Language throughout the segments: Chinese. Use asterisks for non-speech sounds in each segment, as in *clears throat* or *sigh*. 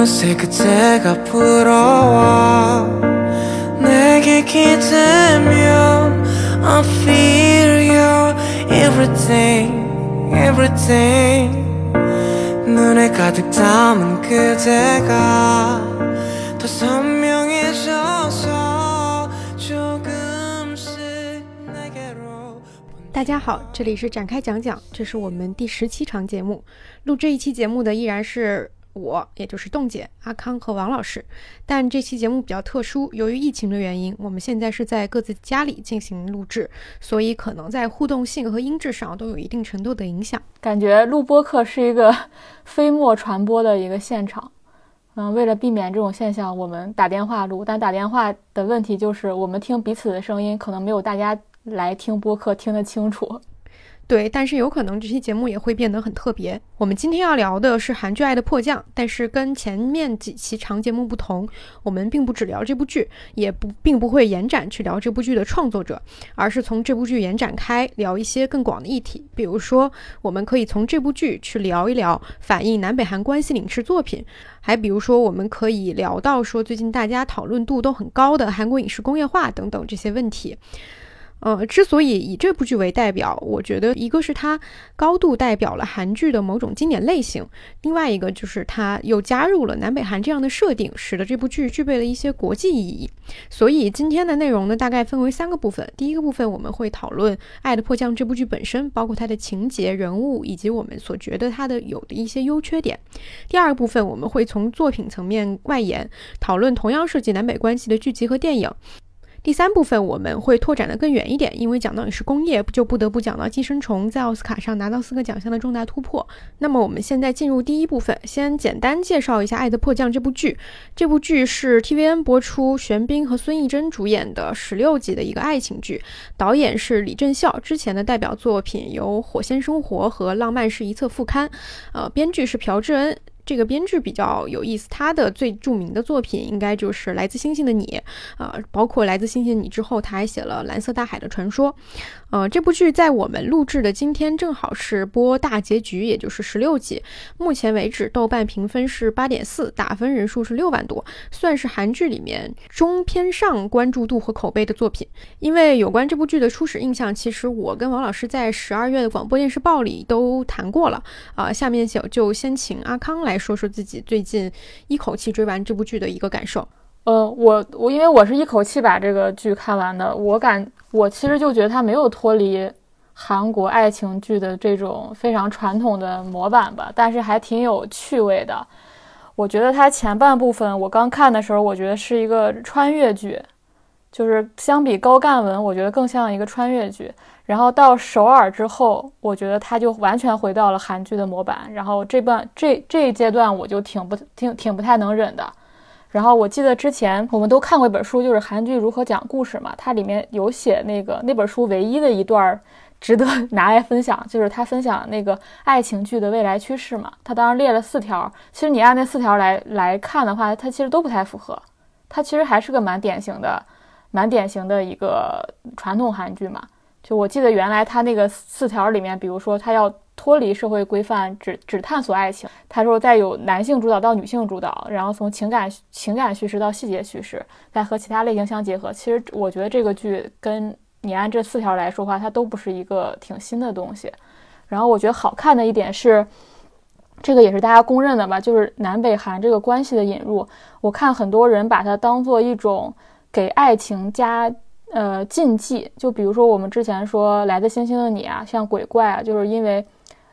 어느새 그때가 불어와 내게 기대면 I feel you everything everything 눈에 가득 담은 그대가 더 선명해져서 조금씩 내게로 大家好，这里是展开讲讲，这是我们第十七场节目。录这一期节目的依然是 我，也就是冻姐、阿康和王老师。但这期节目比较特殊，由于疫情的原因，我们现在是在各自家里进行录制，所以可能在互动性和音质上都有一定程度的影响。感觉录播课是一个 *laughs* 飞沫传播的一个现场。嗯，为了避免这种现象，我们打电话录，但打电话的问题就是我们听彼此的声音，可能没有大家来听播客听得清楚。对，但是有可能这期节目也会变得很特别。我们今天要聊的是韩剧《爱的迫降》，但是跟前面几期长节目不同，我们并不只聊这部剧，也不并不会延展去聊这部剧的创作者，而是从这部剧延展开聊一些更广的议题。比如说，我们可以从这部剧去聊一聊反映南北韩关系影视作品，还比如说，我们可以聊到说最近大家讨论度都很高的韩国影视工业化等等这些问题。呃，之所以以这部剧为代表，我觉得一个是它高度代表了韩剧的某种经典类型，另外一个就是它又加入了南北韩这样的设定，使得这部剧具备了一些国际意义。所以今天的内容呢，大概分为三个部分。第一个部分我们会讨论《爱的迫降》这部剧本身，包括它的情节、人物以及我们所觉得它的有的一些优缺点。第二个部分我们会从作品层面外延，讨论同样涉及南北关系的剧集和电影。第三部分我们会拓展的更远一点，因为讲到影视工业，就不得不讲到《寄生虫》在奥斯卡上拿到四个奖项的重大突破。那么我们现在进入第一部分，先简单介绍一下《爱的迫降》这部剧。这部剧是 TVN 播出，玄彬和孙艺珍主演的十六集的一个爱情剧，导演是李正孝，之前的代表作品有《火线生活》和《浪漫是一册副刊》，呃，编剧是朴智恩。这个编剧比较有意思，他的最著名的作品应该就是《来自星星的你》啊，包括《来自星星的你》之后，他还写了《蓝色大海的传说》。呃，这部剧在我们录制的今天正好是播大结局，也就是十六集。目前为止，豆瓣评分是八点四，打分人数是六万多，算是韩剧里面中偏上关注度和口碑的作品。因为有关这部剧的初始印象，其实我跟王老师在十二月的广播电视报里都谈过了啊。下面就就先请阿康来说说自己最近一口气追完这部剧的一个感受。呃，我我因为我是一口气把这个剧看完的，我感我其实就觉得它没有脱离韩国爱情剧的这种非常传统的模板吧，但是还挺有趣味的。我觉得它前半部分我刚看的时候，我觉得是一个穿越剧，就是相比高干文，我觉得更像一个穿越剧。然后到首尔之后，我觉得它就完全回到了韩剧的模板。然后这半这这一阶段，我就挺不挺挺不太能忍的。然后我记得之前我们都看过一本书，就是韩剧如何讲故事嘛。它里面有写那个那本书唯一的一段值得拿来分享，就是他分享那个爱情剧的未来趋势嘛。他当时列了四条，其实你按那四条来来看的话，它其实都不太符合。它其实还是个蛮典型的、蛮典型的一个传统韩剧嘛。就我记得原来他那个四条里面，比如说他要。脱离社会规范，只只探索爱情。他说，再有男性主导到女性主导，然后从情感情感叙事到细节叙事，再和其他类型相结合。其实我觉得这个剧跟你按这四条来说话，它都不是一个挺新的东西。然后我觉得好看的一点是，这个也是大家公认的吧，就是南北韩这个关系的引入。我看很多人把它当做一种给爱情加呃禁忌。就比如说我们之前说《来自星星的你》啊，像鬼怪啊，就是因为。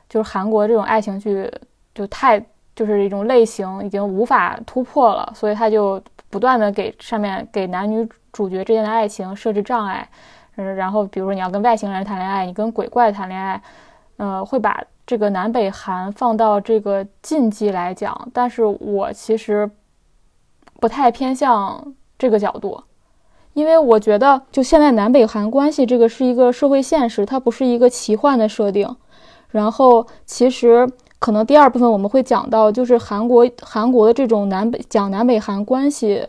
就是韩国这种爱情剧就太就是一种类型已经无法突破了，所以他就不断的给上面给男女主角之间的爱情设置障碍，嗯，然后比如说你要跟外星人谈恋爱，你跟鬼怪谈恋爱，呃，会把这个南北韩放到这个禁忌来讲，但是我其实不太偏向这个角度，因为我觉得就现在南北韩关系这个是一个社会现实，它不是一个奇幻的设定。然后，其实可能第二部分我们会讲到，就是韩国韩国的这种南北讲南北韩关系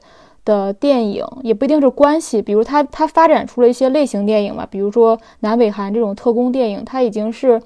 的电影，也不一定是关系。比如它它发展出了一些类型电影嘛，比如说南北韩这种特工电影，它已经是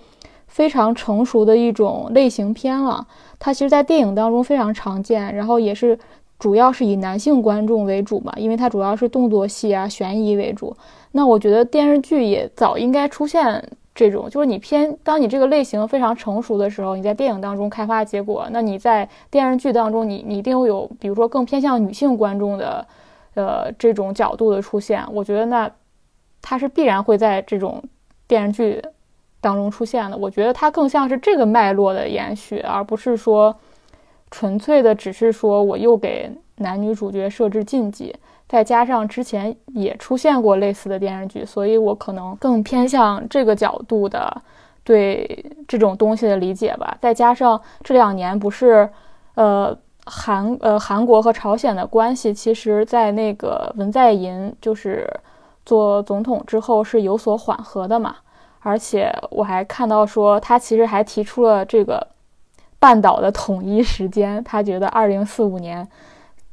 非常成熟的一种类型片了。它其实，在电影当中非常常见，然后也是主要是以男性观众为主嘛，因为它主要是动作戏啊、悬疑为主。那我觉得电视剧也早应该出现这种，就是你偏当你这个类型非常成熟的时候，你在电影当中开发结果，那你在电视剧当中，你你一定会有，比如说更偏向女性观众的，呃，这种角度的出现。我觉得那它是必然会在这种电视剧。当中出现的，我觉得它更像是这个脉络的延续，而不是说纯粹的只是说我又给男女主角设置禁忌，再加上之前也出现过类似的电视剧，所以我可能更偏向这个角度的对这种东西的理解吧。再加上这两年不是，呃，韩呃韩国和朝鲜的关系，其实在那个文在寅就是做总统之后是有所缓和的嘛。而且我还看到说，他其实还提出了这个半岛的统一时间。他觉得二零四五年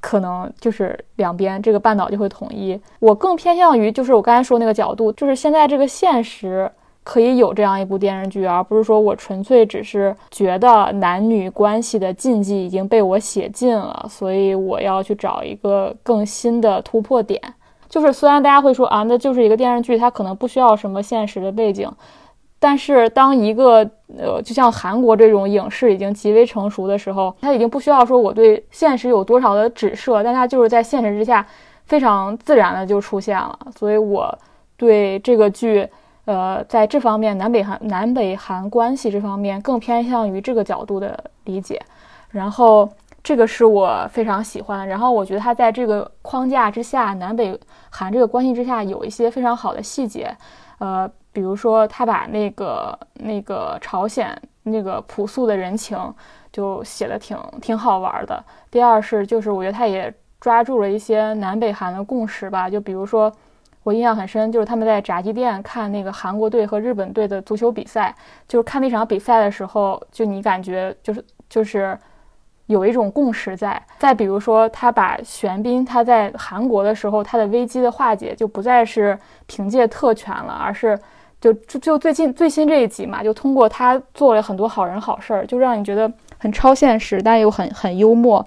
可能就是两边这个半岛就会统一。我更偏向于就是我刚才说那个角度，就是现在这个现实可以有这样一部电视剧，而不是说我纯粹只是觉得男女关系的禁忌已经被我写尽了，所以我要去找一个更新的突破点。就是虽然大家会说啊，那就是一个电视剧，它可能不需要什么现实的背景，但是当一个呃，就像韩国这种影视已经极为成熟的时候，它已经不需要说我对现实有多少的指涉，但它就是在现实之下非常自然的就出现了。所以我对这个剧，呃，在这方面南北韩南北韩关系这方面更偏向于这个角度的理解，然后。这个是我非常喜欢，然后我觉得它在这个框架之下，南北韩这个关系之下，有一些非常好的细节，呃，比如说他把那个那个朝鲜那个朴素的人情就写的挺挺好玩的。第二是就是我觉得他也抓住了一些南北韩的共识吧，就比如说我印象很深，就是他们在炸鸡店看那个韩国队和日本队的足球比赛，就是看那场比赛的时候，就你感觉就是就是。有一种共识在。再比如说，他把玄彬他在韩国的时候，他的危机的化解就不再是凭借特权了，而是就就就最近最新这一集嘛，就通过他做了很多好人好事儿，就让你觉得很超现实，但又很很幽默。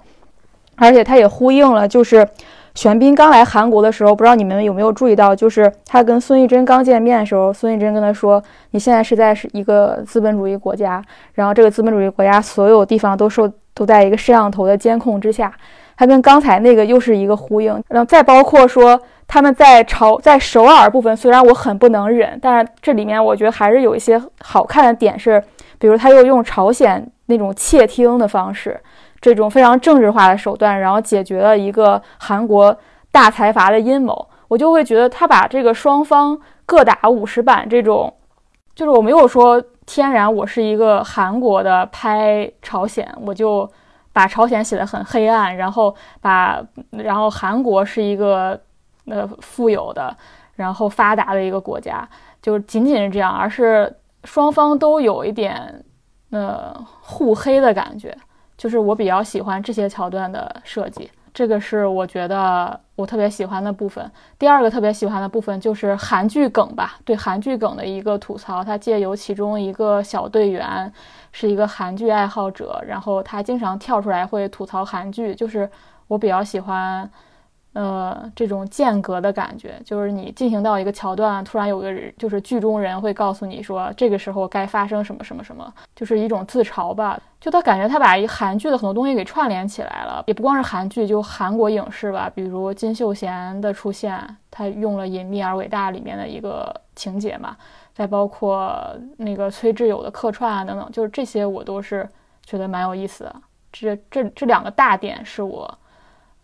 而且他也呼应了，就是玄彬刚来韩国的时候，不知道你们有没有注意到，就是他跟孙艺珍刚见面的时候，孙艺珍跟他说：“你现在是在是一个资本主义国家，然后这个资本主义国家所有地方都受。”都在一个摄像头的监控之下，它跟刚才那个又是一个呼应。然后再包括说他们在朝在首尔部分，虽然我很不能忍，但是这里面我觉得还是有一些好看的点，是比如他又用朝鲜那种窃听的方式，这种非常政治化的手段，然后解决了一个韩国大财阀的阴谋。我就会觉得他把这个双方各打五十板这种，就是我没有说。天然，我是一个韩国的拍朝鲜，我就把朝鲜写得很黑暗，然后把然后韩国是一个呃富有的，然后发达的一个国家，就仅仅是这样，而是双方都有一点呃互黑的感觉，就是我比较喜欢这些桥段的设计。这个是我觉得我特别喜欢的部分。第二个特别喜欢的部分就是韩剧梗吧，对韩剧梗的一个吐槽。他借由其中一个小队员是一个韩剧爱好者，然后他经常跳出来会吐槽韩剧，就是我比较喜欢。呃，这种间隔的感觉，就是你进行到一个桥段，突然有个人，就是剧中人会告诉你说，这个时候该发生什么什么什么，就是一种自嘲吧。就他感觉他把一韩剧的很多东西给串联起来了，也不光是韩剧，就韩国影视吧，比如金秀贤的出现，他用了《隐秘而伟大》里面的一个情节嘛，再包括那个崔智友的客串啊等等，就是这些我都是觉得蛮有意思的。这这这两个大点是我。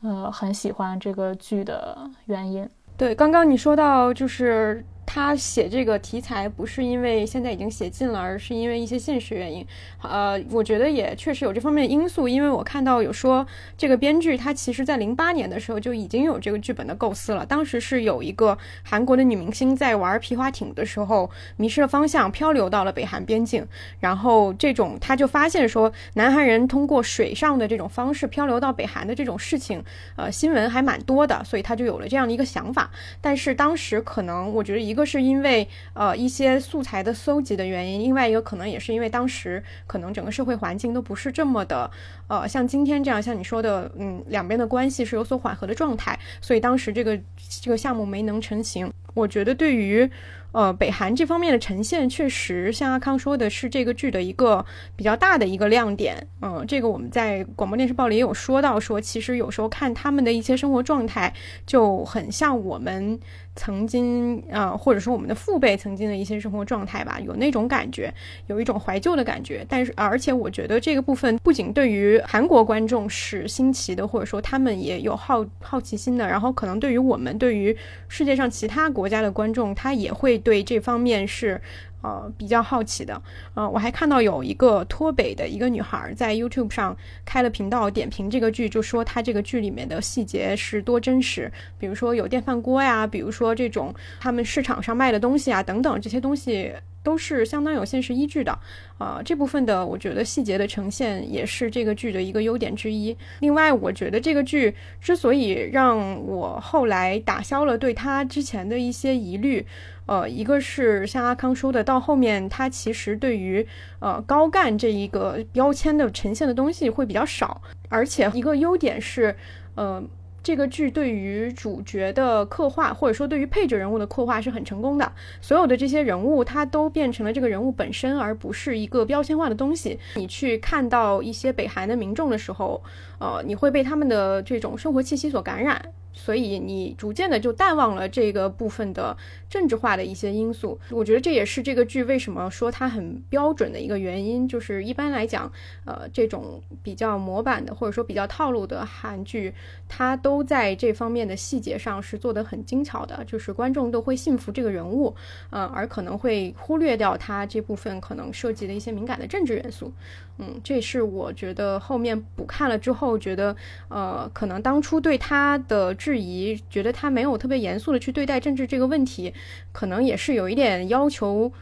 呃，很喜欢这个剧的原因。对，刚刚你说到就是。他写这个题材不是因为现在已经写尽了，而是因为一些现实原因。呃，我觉得也确实有这方面的因素，因为我看到有说这个编剧他其实在零八年的时候就已经有这个剧本的构思了。当时是有一个韩国的女明星在玩皮划艇的时候迷失了方向，漂流到了北韩边境，然后这种他就发现说南韩人通过水上的这种方式漂流到北韩的这种事情，呃，新闻还蛮多的，所以他就有了这样的一个想法。但是当时可能我觉得一个。个是因为呃一些素材的搜集的原因，另外一个可能也是因为当时可能整个社会环境都不是这么的呃像今天这样，像你说的，嗯，两边的关系是有所缓和的状态，所以当时这个这个项目没能成型。我觉得对于。呃，北韩这方面的呈现，确实像阿康说的是这个剧的一个比较大的一个亮点。嗯，这个我们在广播电视报里也有说到，说其实有时候看他们的一些生活状态，就很像我们。曾经啊，或者说我们的父辈曾经的一些生活状态吧，有那种感觉，有一种怀旧的感觉。但是，而且我觉得这个部分不仅对于韩国观众是新奇的，或者说他们也有好好奇心的，然后可能对于我们，对于世界上其他国家的观众，他也会对这方面是。呃，比较好奇的，呃，我还看到有一个脱北的一个女孩在 YouTube 上开了频道点评这个剧，就说她这个剧里面的细节是多真实，比如说有电饭锅呀，比如说这种他们市场上卖的东西啊，等等这些东西。都是相当有现实依据的，啊，这部分的我觉得细节的呈现也是这个剧的一个优点之一。另外，我觉得这个剧之所以让我后来打消了对他之前的一些疑虑，呃，一个是像阿康说的，到后面他其实对于呃高干这一个标签的呈现的东西会比较少，而且一个优点是，呃。这个剧对于主角的刻画，或者说对于配角人物的刻画是很成功的。所有的这些人物，它都变成了这个人物本身，而不是一个标签化的东西。你去看到一些北韩的民众的时候，呃，你会被他们的这种生活气息所感染。所以你逐渐的就淡忘了这个部分的政治化的一些因素，我觉得这也是这个剧为什么说它很标准的一个原因。就是一般来讲，呃，这种比较模板的或者说比较套路的韩剧，它都在这方面的细节上是做得很精巧的，就是观众都会信服这个人物，呃，而可能会忽略掉它这部分可能涉及的一些敏感的政治元素。嗯，这是我觉得后面补看了之后觉得，呃，可能当初对他的质疑，觉得他没有特别严肃的去对待政治这个问题，可能也是有一点要求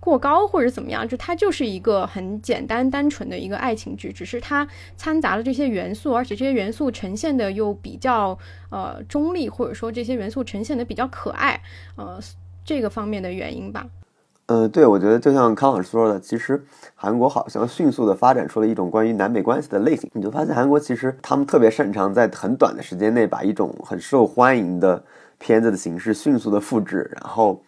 过高或者怎么样。就它就是一个很简单单纯的一个爱情剧，只是它掺杂了这些元素，而且这些元素呈现的又比较呃中立，或者说这些元素呈现的比较可爱，呃，这个方面的原因吧。呃，对，我觉得就像康老师说的，其实韩国好像迅速的发展出了一种关于南北关系的类型。你就发现韩国其实他们特别擅长在很短的时间内把一种很受欢迎的片子的形式迅速的复制，然后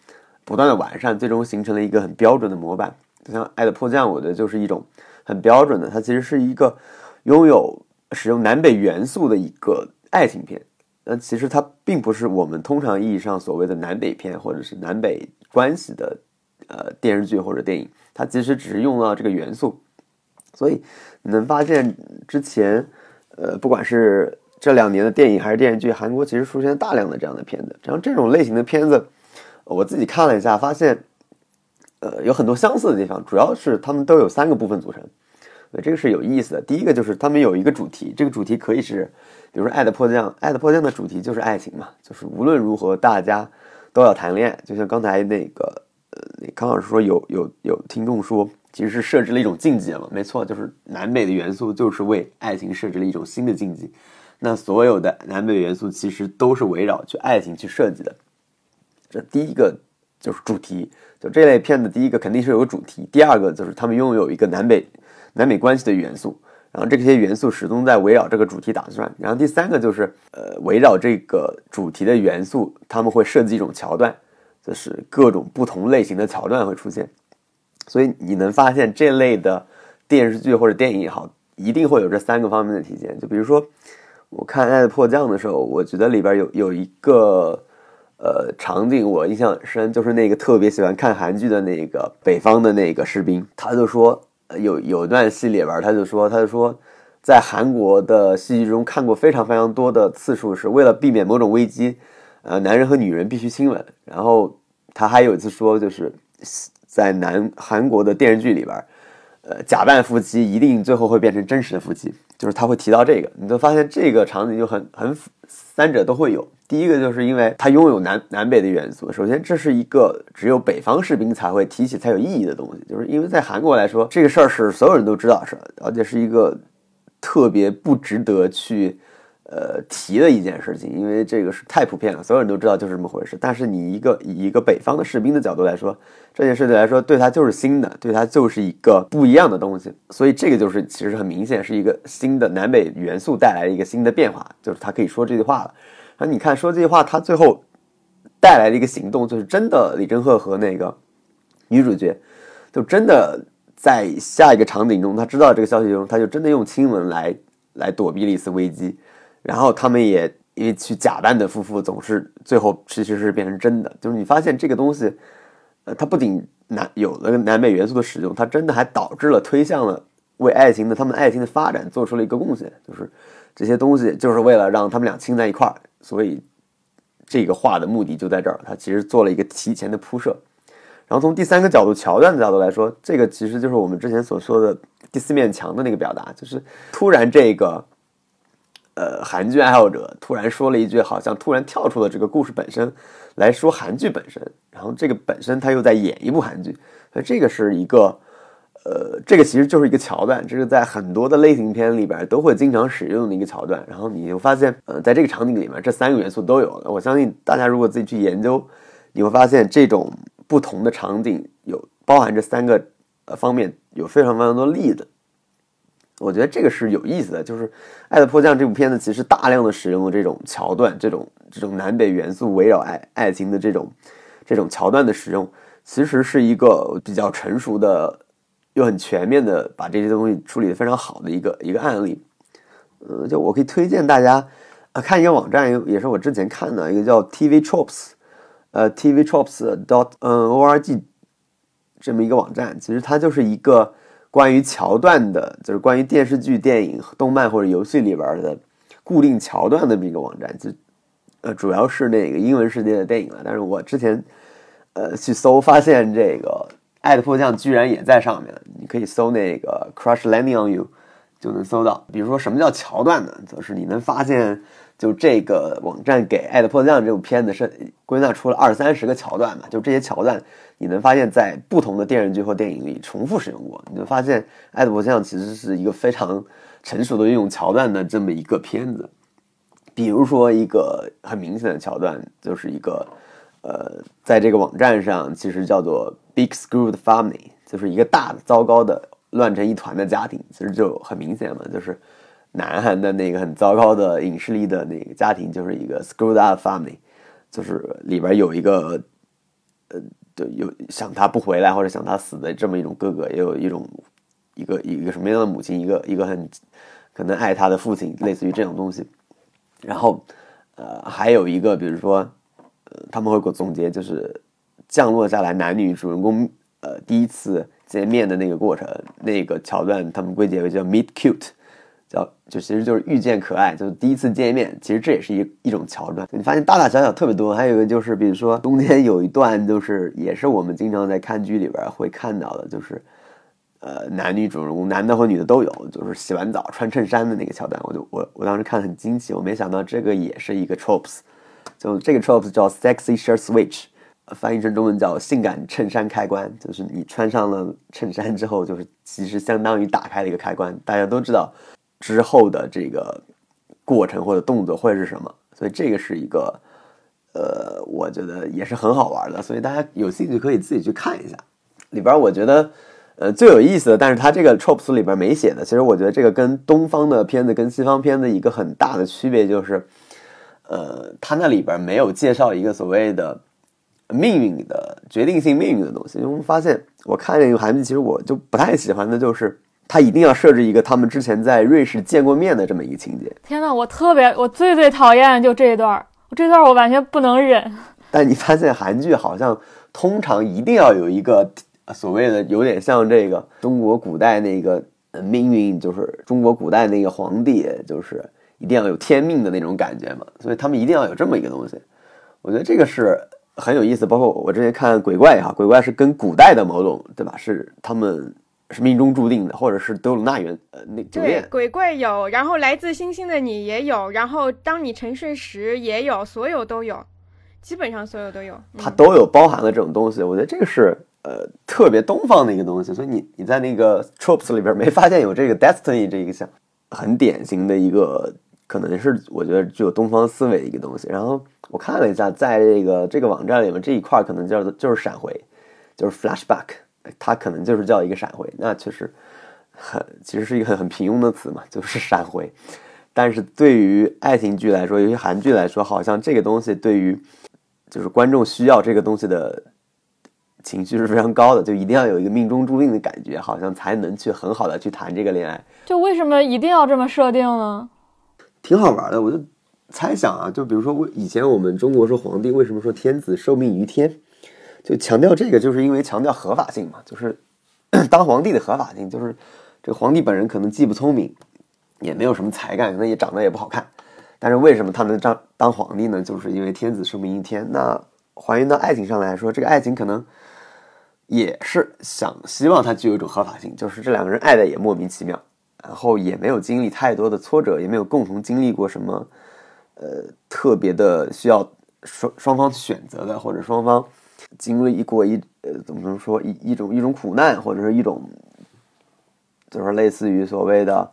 不断的完善，最终形成了一个很标准的模板。就像《爱的迫降》，我觉得就是一种很标准的，它其实是一个拥有使用南北元素的一个爱情片。那其实它并不是我们通常意义上所谓的南北片，或者是南北关系的。呃，电视剧或者电影，它其实只是用了这个元素，所以你能发现之前，呃，不管是这两年的电影还是电视剧，韩国其实出现大量的这样的片子。然后这种类型的片子，我自己看了一下，发现，呃，有很多相似的地方，主要是他们都有三个部分组成，这个是有意思的。第一个就是他们有一个主题，这个主题可以是，比如说《爱的迫降》，《爱的迫降》的主题就是爱情嘛，就是无论如何大家都要谈恋爱，就像刚才那个。呃，康老师说有有有听众说，其实是设置了一种禁忌嘛？没错，就是南北的元素就是为爱情设置了一种新的禁忌。那所有的南北元素其实都是围绕去爱情去设计的。这第一个就是主题，就这类片子，第一个肯定是有个主题，第二个就是他们拥有一个南北南北关系的元素，然后这些元素始终在围绕这个主题打转。然后第三个就是呃，围绕这个主题的元素，他们会设计一种桥段。就是各种不同类型的桥段会出现，所以你能发现这类的电视剧或者电影也好，一定会有这三个方面的体现。就比如说，我看《爱的迫降》的时候，我觉得里边有有一个呃场景我印象很深，就是那个特别喜欢看韩剧的那个北方的那个士兵，他就说有有一段戏里边，他就说他就说在韩国的戏剧中看过非常非常多的次数，是为了避免某种危机。呃，男人和女人必须亲吻。然后他还有一次说，就是在南韩国的电视剧里边，呃，假扮夫妻一定最后会变成真实的夫妻，就是他会提到这个。你就发现这个场景就很很三者都会有。第一个就是因为它拥有南南北的元素。首先，这是一个只有北方士兵才会提起才有意义的东西，就是因为在韩国来说，这个事儿是所有人都知道的事儿，而且是一个特别不值得去。呃提的一件事情，因为这个是太普遍了，所有人都知道就是这么回事。但是你一个以一个北方的士兵的角度来说，这件事情来说，对他就是新的，对他就是一个不一样的东西。所以这个就是其实很明显是一个新的南北元素带来的一个新的变化，就是他可以说这句话了。然后你看说这句话，他最后带来的一个行动，就是真的李正赫和那个女主角就真的在下一个场景中，他知道这个消息中，他就真的用亲吻来来躲避了一次危机。然后他们也因为去假扮的夫妇总是最后其实是变成真的，就是你发现这个东西，呃，它不仅南有了南北元素的使用，它真的还导致了推向了为爱情的他们爱情的发展做出了一个贡献，就是这些东西就是为了让他们俩亲在一块儿，所以这个画的目的就在这儿，它其实做了一个提前的铺设。然后从第三个角度桥段的角度来说，这个其实就是我们之前所说的第四面墙的那个表达，就是突然这个。呃，韩剧爱好者突然说了一句，好像突然跳出了这个故事本身来说韩剧本身，然后这个本身他又在演一部韩剧，所以这个是一个，呃，这个其实就是一个桥段，这是在很多的类型片里边都会经常使用的一个桥段。然后你就发现，呃，在这个场景里面，这三个元素都有了。我相信大家如果自己去研究，你会发现这种不同的场景有包含这三个呃方面，有非常非常多例子。我觉得这个是有意思的，就是《爱的迫降》这部片子其实大量的使用了这种桥段，这种这种南北元素围绕爱爱情的这种这种桥段的使用，其实是一个比较成熟的又很全面的把这些东西处理的非常好的一个一个案例。呃，就我可以推荐大家啊看一个网站，也是我之前看的一个叫 TV Tropes，呃，TV Tropes dot 嗯 org 这么一个网站，其实它就是一个。关于桥段的，就是关于电视剧、电影、动漫或者游戏里边的固定桥段的这么一个网站，就呃主要是那个英文世界的电影了。但是我之前呃去搜，发现这个《爱的迫降》居然也在上面。你可以搜那个 Crush Landing on You，就能搜到。比如说什么叫桥段呢？就是你能发现，就这个网站给《爱的迫降》这部片子是归纳出了二三十个桥段嘛？就这些桥段。你能发现，在不同的电视剧或电影里重复使用过。你就发现，《爱的迫降》其实是一个非常成熟的运用桥段的这么一个片子。比如说，一个很明显的桥段，就是一个呃，在这个网站上，其实叫做 “Big Screwed Family”，就是一个大的、糟糕的、乱成一团的家庭。其实就很明显嘛，就是南韩的那个很糟糕的影视力的那个家庭，就是一个 Screwed Up Family，就是里边有一个呃。对，有想他不回来或者想他死的这么一种哥哥，也有一种一个一个什么样的母亲，一个一个很可能爱他的父亲，类似于这种东西。然后，呃，还有一个，比如说，他们会给我总结，就是降落下来男女主人公呃第一次见面的那个过程，那个桥段，他们归结为叫 meet cute。叫就其实就是遇见可爱，就是第一次见面，其实这也是一一种桥段。你发现大大小小特别多，还有一个就是，比如说中间有一段，就是也是我们经常在看剧里边会看到的，就是呃男女主人公，男的和女的都有，就是洗完澡穿衬衫的那个桥段。我就我我当时看很惊奇，我没想到这个也是一个 tropes，就这个 tropes 叫 sexy shirt switch，翻译成中文叫性感衬衫开关，就是你穿上了衬衫之后，就是其实相当于打开了一个开关。大家都知道。之后的这个过程或者动作会是什么？所以这个是一个，呃，我觉得也是很好玩的。所以大家有兴趣可以自己去看一下。里边我觉得，呃，最有意思的，但是它这个 tropes 里边没写的。其实我觉得这个跟东方的片子跟西方片子一个很大的区别就是，呃，它那里边没有介绍一个所谓的命运的决定性命运的东西。因为我们发现，我看这个韩剧，其实我就不太喜欢的就是。他一定要设置一个他们之前在瑞士见过面的这么一个情节。天呐，我特别，我最最讨厌就这一段我这段我完全不能忍。但你发现韩剧好像通常一定要有一个所谓的有点像这个中国古代那个命运，就是中国古代那个皇帝，就是一定要有天命的那种感觉嘛。所以他们一定要有这么一个东西。我觉得这个是很有意思。包括我之前看鬼怪哈，鬼怪是跟古代的某种对吧？是他们。是命中注定的，或者是德鲁纳原呃那酒店鬼怪有，然后来自星星的你也有，然后当你沉睡时也有，所有都有，基本上所有都有，它都有包含了这种东西。我觉得这个是呃特别东方的一个东西，所以你你在那个 tropes 里边没发现有这个 destiny 这一个项，很典型的一个可能是我觉得具有东方思维的一个东西。然后我看了一下，在这个这个网站里面这一块可能叫做就是闪回，就是 flashback，它可能就是叫一个闪回。那确实很其实是一个很很平庸的词嘛，*laughs* 就是闪回。但是对于爱情剧来说，尤其韩剧来说，好像这个东西对于就是观众需要这个东西的情绪是非常高的，就一定要有一个命中注定的感觉，好像才能去很好的去谈这个恋爱。就为什么一定要这么设定呢？挺好玩的，我就猜想啊，就比如说我以前我们中国说皇帝为什么说天子受命于天，就强调这个，就是因为强调合法性嘛，就是 *clears throat* 当皇帝的合法性，就是这个皇帝本人可能既不聪明。也没有什么才干，可能也长得也不好看，但是为什么他能当当皇帝呢？就是因为天子受命于天。那还原到爱情上来说，这个爱情可能也是想希望它具有一种合法性，就是这两个人爱的也莫名其妙，然后也没有经历太多的挫折，也没有共同经历过什么呃特别的需要双双方选择的，或者双方经历过一呃怎么说一一种一种苦难，或者是一种就是类似于所谓的。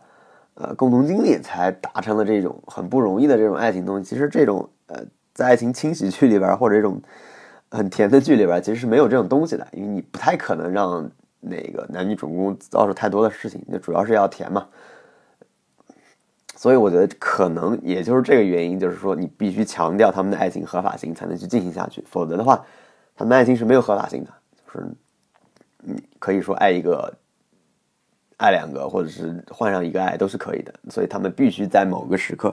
呃，共同经历才达成了这种很不容易的这种爱情东西。其实这种呃，在爱情轻喜剧里边或者这种很甜的剧里边，其实是没有这种东西的，因为你不太可能让那个男女主人公遭受太多的事情，就主要是要甜嘛。所以我觉得可能也就是这个原因，就是说你必须强调他们的爱情合法性才能去进行下去，否则的话，他们的爱情是没有合法性的。就是你可以说爱一个。爱两个，或者是换上一个爱都是可以的，所以他们必须在某个时刻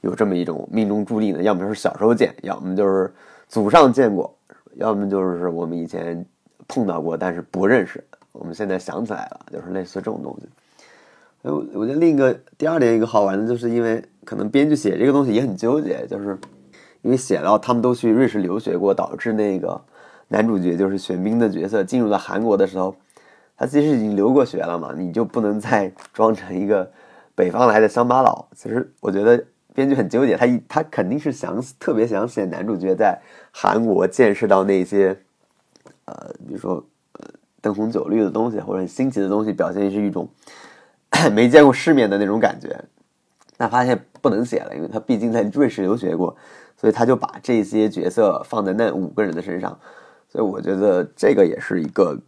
有这么一种命中注定的，要么是小时候见，要么就是祖上见过，要么就是我们以前碰到过，但是不认识，我们现在想起来了，就是类似这种东西。我我觉得另一个第二点一个好玩的，就是因为可能编剧写这个东西也很纠结，就是因为写到他们都去瑞士留学过，导致那个男主角就是玄彬的角色进入了韩国的时候。他其实已经留过学了嘛，你就不能再装成一个北方来的乡巴佬。其实我觉得编剧很纠结，他一他肯定是想特别想写男主角在韩国见识到那些，呃，比如说呃灯红酒绿的东西或者新奇的东西，表现是一种没见过世面的那种感觉。但发现不能写了，因为他毕竟在瑞士留学过，所以他就把这些角色放在那五个人的身上。所以我觉得这个也是一个。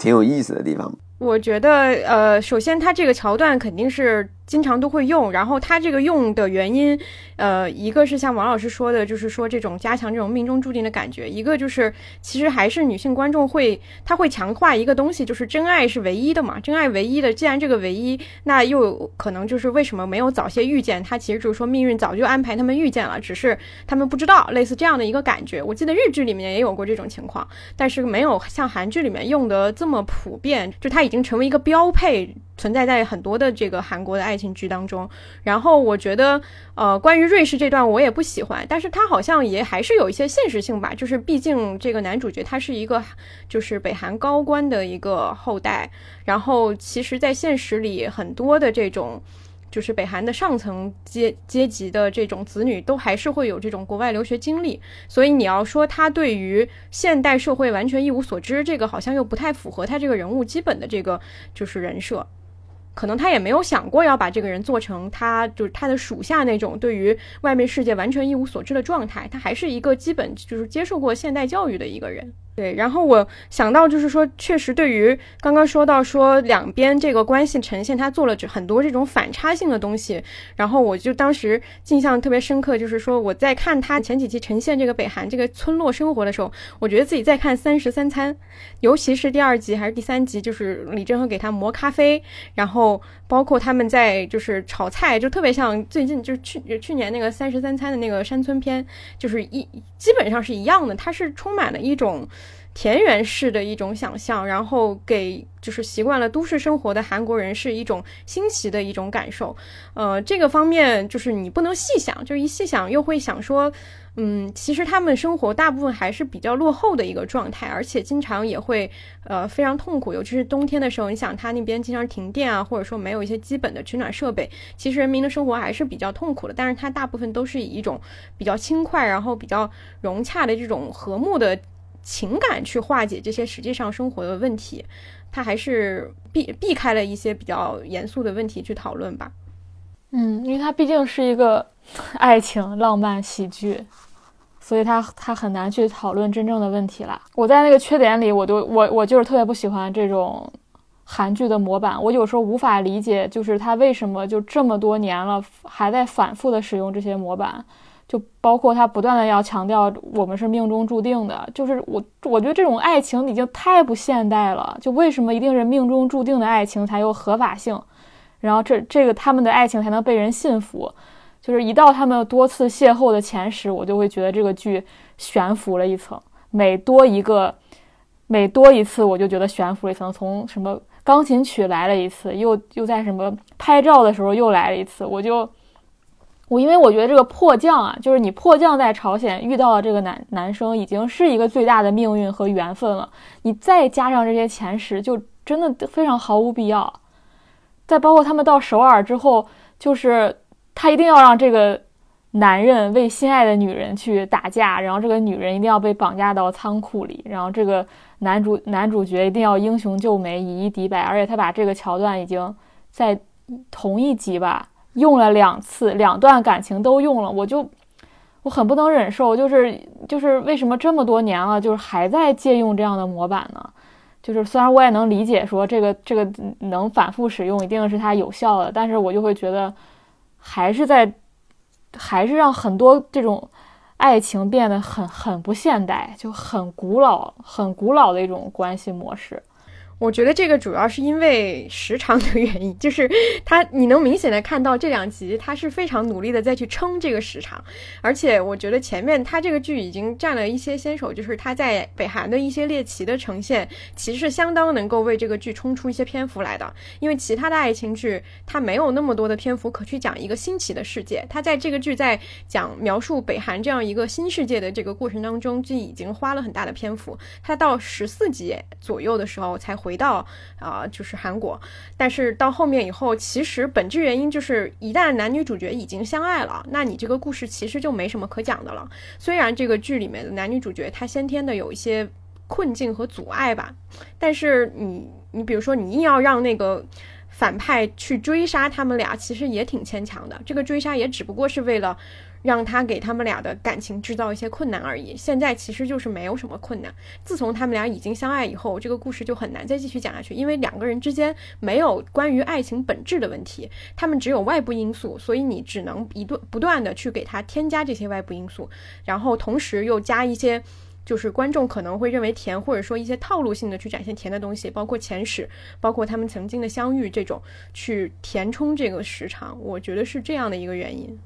挺有意思的地方。我觉得，呃，首先它这个桥段肯定是。经常都会用，然后它这个用的原因，呃，一个是像王老师说的，就是说这种加强这种命中注定的感觉；一个就是其实还是女性观众会，他会强化一个东西，就是真爱是唯一的嘛，真爱唯一的。既然这个唯一，那又可能就是为什么没有早些遇见？他其实就是说命运早就安排他们遇见了，只是他们不知道，类似这样的一个感觉。我记得日剧里面也有过这种情况，但是没有像韩剧里面用的这么普遍，就它已经成为一个标配。存在在很多的这个韩国的爱情剧当中，然后我觉得，呃，关于瑞士这段我也不喜欢，但是他好像也还是有一些现实性吧，就是毕竟这个男主角他是一个就是北韩高官的一个后代，然后其实，在现实里很多的这种。就是北韩的上层阶阶级的这种子女，都还是会有这种国外留学经历，所以你要说他对于现代社会完全一无所知，这个好像又不太符合他这个人物基本的这个就是人设。可能他也没有想过要把这个人做成他就是他的属下那种对于外面世界完全一无所知的状态，他还是一个基本就是接受过现代教育的一个人。对，然后我想到就是说，确实对于刚刚说到说两边这个关系呈现，他做了很多这种反差性的东西，然后我就当时印象特别深刻，就是说我在看他前几集呈现这个北韩这个村落生活的时候，我觉得自己在看《三十三餐》，尤其是第二集还是第三集，就是李正和给他磨咖啡，然后包括他们在就是炒菜，就特别像最近就是去去年那个《三十三餐》的那个山村片，就是一基本上是一样的，它是充满了一种。田园式的一种想象，然后给就是习惯了都市生活的韩国人是一种新奇的一种感受。呃，这个方面就是你不能细想，就一细想又会想说，嗯，其实他们生活大部分还是比较落后的一个状态，而且经常也会呃非常痛苦，尤其是冬天的时候，你想他那边经常停电啊，或者说没有一些基本的取暖设备，其实人民的生活还是比较痛苦的。但是它大部分都是以一种比较轻快，然后比较融洽的这种和睦的。情感去化解这些实际上生活的问题，他还是避避开了一些比较严肃的问题去讨论吧。嗯，因为它毕竟是一个爱情浪漫喜剧，所以他他很难去讨论真正的问题了。我在那个缺点里，我都我我就是特别不喜欢这种韩剧的模板，我有时候无法理解，就是他为什么就这么多年了还在反复的使用这些模板，就包括他不断的要强调我们是命中注定的，就是我我觉得这种爱情已经太不现代了，就为什么一定是命中注定的爱情才有合法性？然后这这个他们的爱情才能被人信服，就是一到他们多次邂逅的前十，我就会觉得这个剧悬浮了一层。每多一个，每多一次，我就觉得悬浮了一层。从什么钢琴曲来了一次，又又在什么拍照的时候又来了一次，我就我因为我觉得这个迫降啊，就是你迫降在朝鲜遇到了这个男男生，已经是一个最大的命运和缘分了。你再加上这些前十，就真的非常毫无必要。再包括他们到首尔之后，就是他一定要让这个男人为心爱的女人去打架，然后这个女人一定要被绑架到仓库里，然后这个男主男主角一定要英雄救美，以一敌百，而且他把这个桥段已经在同一集吧用了两次，两段感情都用了，我就我很不能忍受，就是就是为什么这么多年了，就是还在借用这样的模板呢？就是虽然我也能理解说这个这个能反复使用一定是它有效的，但是我就会觉得还是在还是让很多这种爱情变得很很不现代，就很古老很古老的一种关系模式。我觉得这个主要是因为时长的原因，就是他你能明显的看到这两集他是非常努力的再去撑这个时长，而且我觉得前面他这个剧已经占了一些先手，就是他在北韩的一些猎奇的呈现，其实相当能够为这个剧冲出一些篇幅来的。因为其他的爱情剧它没有那么多的篇幅可去讲一个新奇的世界，他在这个剧在讲描述北韩这样一个新世界的这个过程当中，就已经花了很大的篇幅。他到十四集左右的时候才。回到啊，就是韩国，但是到后面以后，其实本质原因就是，一旦男女主角已经相爱了，那你这个故事其实就没什么可讲的了。虽然这个剧里面的男女主角他先天的有一些困境和阻碍吧，但是你你比如说你硬要让那个反派去追杀他们俩，其实也挺牵强的。这个追杀也只不过是为了。让他给他们俩的感情制造一些困难而已。现在其实就是没有什么困难。自从他们俩已经相爱以后，这个故事就很难再继续讲下去，因为两个人之间没有关于爱情本质的问题，他们只有外部因素，所以你只能一段不断的去给他添加这些外部因素，然后同时又加一些就是观众可能会认为甜，或者说一些套路性的去展现甜的东西，包括前史，包括他们曾经的相遇这种，去填充这个时长。我觉得是这样的一个原因。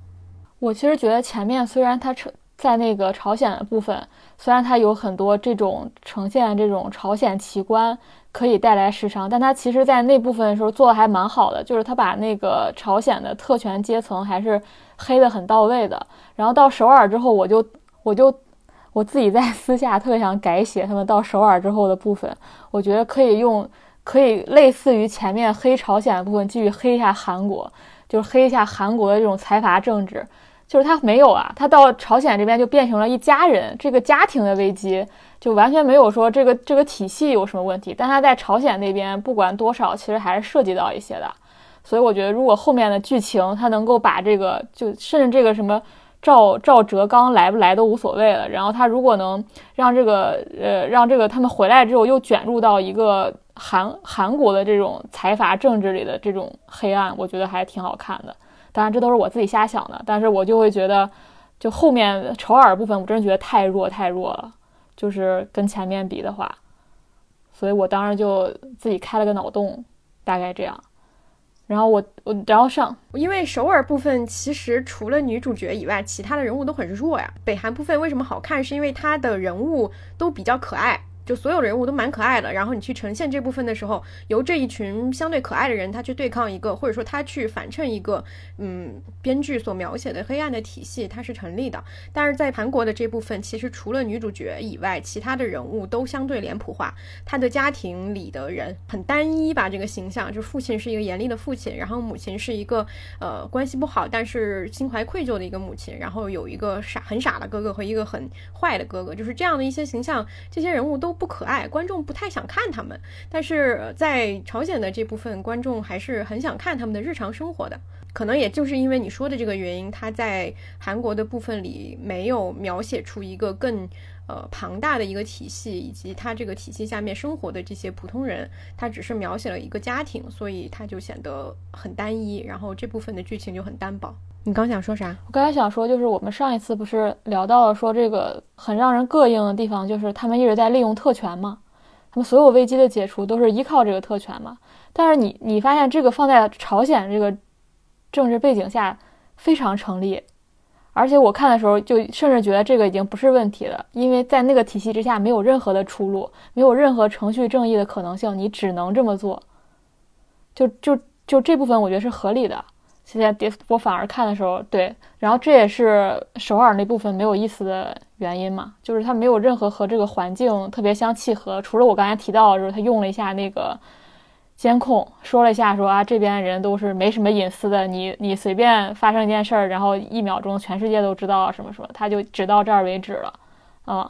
我其实觉得前面虽然它朝在那个朝鲜的部分，虽然它有很多这种呈现这种朝鲜奇观可以带来时长，但它其实在那部分的时候做的还蛮好的，就是他把那个朝鲜的特权阶层还是黑的很到位的。然后到首尔之后，我就我就我自己在 *laughs* 私下特别想改写他们到首尔之后的部分，我觉得可以用可以类似于前面黑朝鲜的部分继续黑一下韩国，就是黑一下韩国的这种财阀政治。就是他没有啊，他到朝鲜这边就变成了一家人，这个家庭的危机就完全没有说这个这个体系有什么问题。但他在朝鲜那边不管多少，其实还是涉及到一些的。所以我觉得，如果后面的剧情他能够把这个，就甚至这个什么赵赵哲刚来不来都无所谓了。然后他如果能让这个呃让这个他们回来之后又卷入到一个韩韩国的这种财阀政治里的这种黑暗，我觉得还挺好看的。当然，这都是我自己瞎想的，但是我就会觉得，就后面丑耳部分，我真的觉得太弱太弱了，就是跟前面比的话，所以我当时就自己开了个脑洞，大概这样。然后我我然后上，因为首尔部分其实除了女主角以外，其他的人物都很弱呀。北韩部分为什么好看？是因为它的人物都比较可爱。就所有人物都蛮可爱的，然后你去呈现这部分的时候，由这一群相对可爱的人，他去对抗一个，或者说他去反衬一个，嗯，编剧所描写的黑暗的体系，它是成立的。但是在韩国的这部分，其实除了女主角以外，其他的人物都相对脸谱化。他的家庭里的人很单一吧，这个形象，就父亲是一个严厉的父亲，然后母亲是一个呃关系不好，但是心怀愧疚的一个母亲，然后有一个傻很傻的哥哥和一个很坏的哥哥，就是这样的一些形象，这些人物都。不可爱，观众不太想看他们。但是在朝鲜的这部分观众还是很想看他们的日常生活的。可能也就是因为你说的这个原因，它在韩国的部分里没有描写出一个更呃庞大的一个体系，以及它这个体系下面生活的这些普通人，它只是描写了一个家庭，所以它就显得很单一，然后这部分的剧情就很单薄。你刚想说啥？我刚才想说，就是我们上一次不是聊到了说这个很让人膈应的地方，就是他们一直在利用特权嘛，他们所有危机的解除都是依靠这个特权嘛。但是你你发现这个放在朝鲜这个政治背景下非常成立，而且我看的时候就甚至觉得这个已经不是问题了，因为在那个体系之下没有任何的出路，没有任何程序正义的可能性，你只能这么做。就就就这部分我觉得是合理的。现在跌，我反而看的时候，对，然后这也是首尔那部分没有意思的原因嘛，就是它没有任何和这个环境特别相契合，除了我刚才提到的时候，他用了一下那个监控，说了一下说啊，这边人都是没什么隐私的，你你随便发生一件事儿，然后一秒钟全世界都知道什么什么，他就只到这儿为止了，嗯。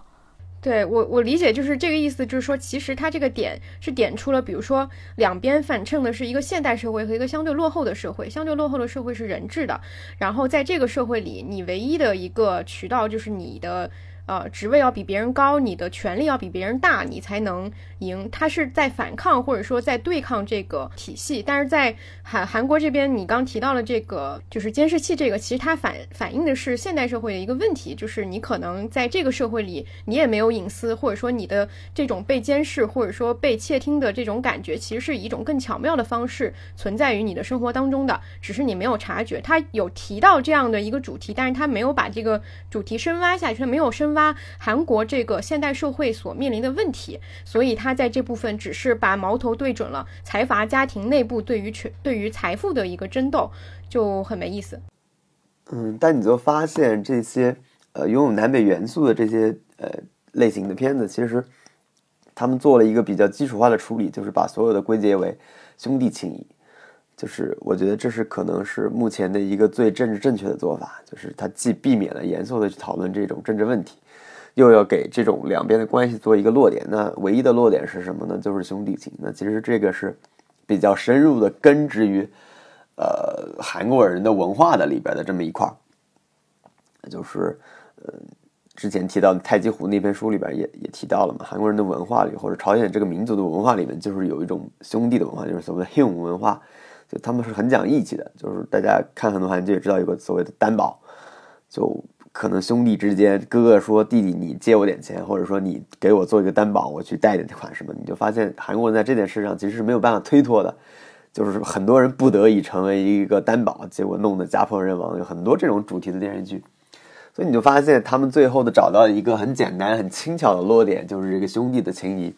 对我，我理解就是这个意思，就是说，其实它这个点是点出了，比如说两边反衬的是一个现代社会和一个相对落后的社会，相对落后的社会是人治的，然后在这个社会里，你唯一的一个渠道就是你的。呃，职位要比别人高，你的权力要比别人大，你才能赢。他是在反抗或者说在对抗这个体系。但是在韩韩国这边，你刚提到了这个就是监视器，这个其实它反反映的是现代社会的一个问题，就是你可能在这个社会里，你也没有隐私，或者说你的这种被监视或者说被窃听的这种感觉，其实是以一种更巧妙的方式存在于你的生活当中的，只是你没有察觉。他有提到这样的一个主题，但是他没有把这个主题深挖下去，他没有深挖。他韩国这个现代社会所面临的问题，所以他在这部分只是把矛头对准了财阀家庭内部对于权、对于财富的一个争斗，就很没意思。嗯，但你就发现这些呃拥有南北元素的这些呃类型的片子，其实他们做了一个比较基础化的处理，就是把所有的归结为兄弟情谊。就是我觉得这是可能是目前的一个最政治正确的做法，就是它既避免了严肃的去讨论这种政治问题。又要给这种两边的关系做一个落点，那唯一的落点是什么呢？就是兄弟情。那其实这个是比较深入的根植于呃韩国人的文化的里边的这么一块儿。就是呃之前提到的《太极湖》那篇书里边也也提到了嘛，韩国人的文化里或者朝鲜这个民族的文化里面，就是有一种兄弟的文化，就是所谓的 him 文化，就他们是很讲义气的。就是大家看很多韩剧也知道有个所谓的担保，就。可能兄弟之间，哥哥说弟弟你借我点钱，或者说你给我做一个担保，我去贷点款什么，你就发现韩国人在这件事上其实是没有办法推脱的，就是很多人不得已成为一个担保，结果弄得家破人亡，有很多这种主题的电视剧，所以你就发现他们最后的找到一个很简单、很轻巧的落点，就是这个兄弟的情谊，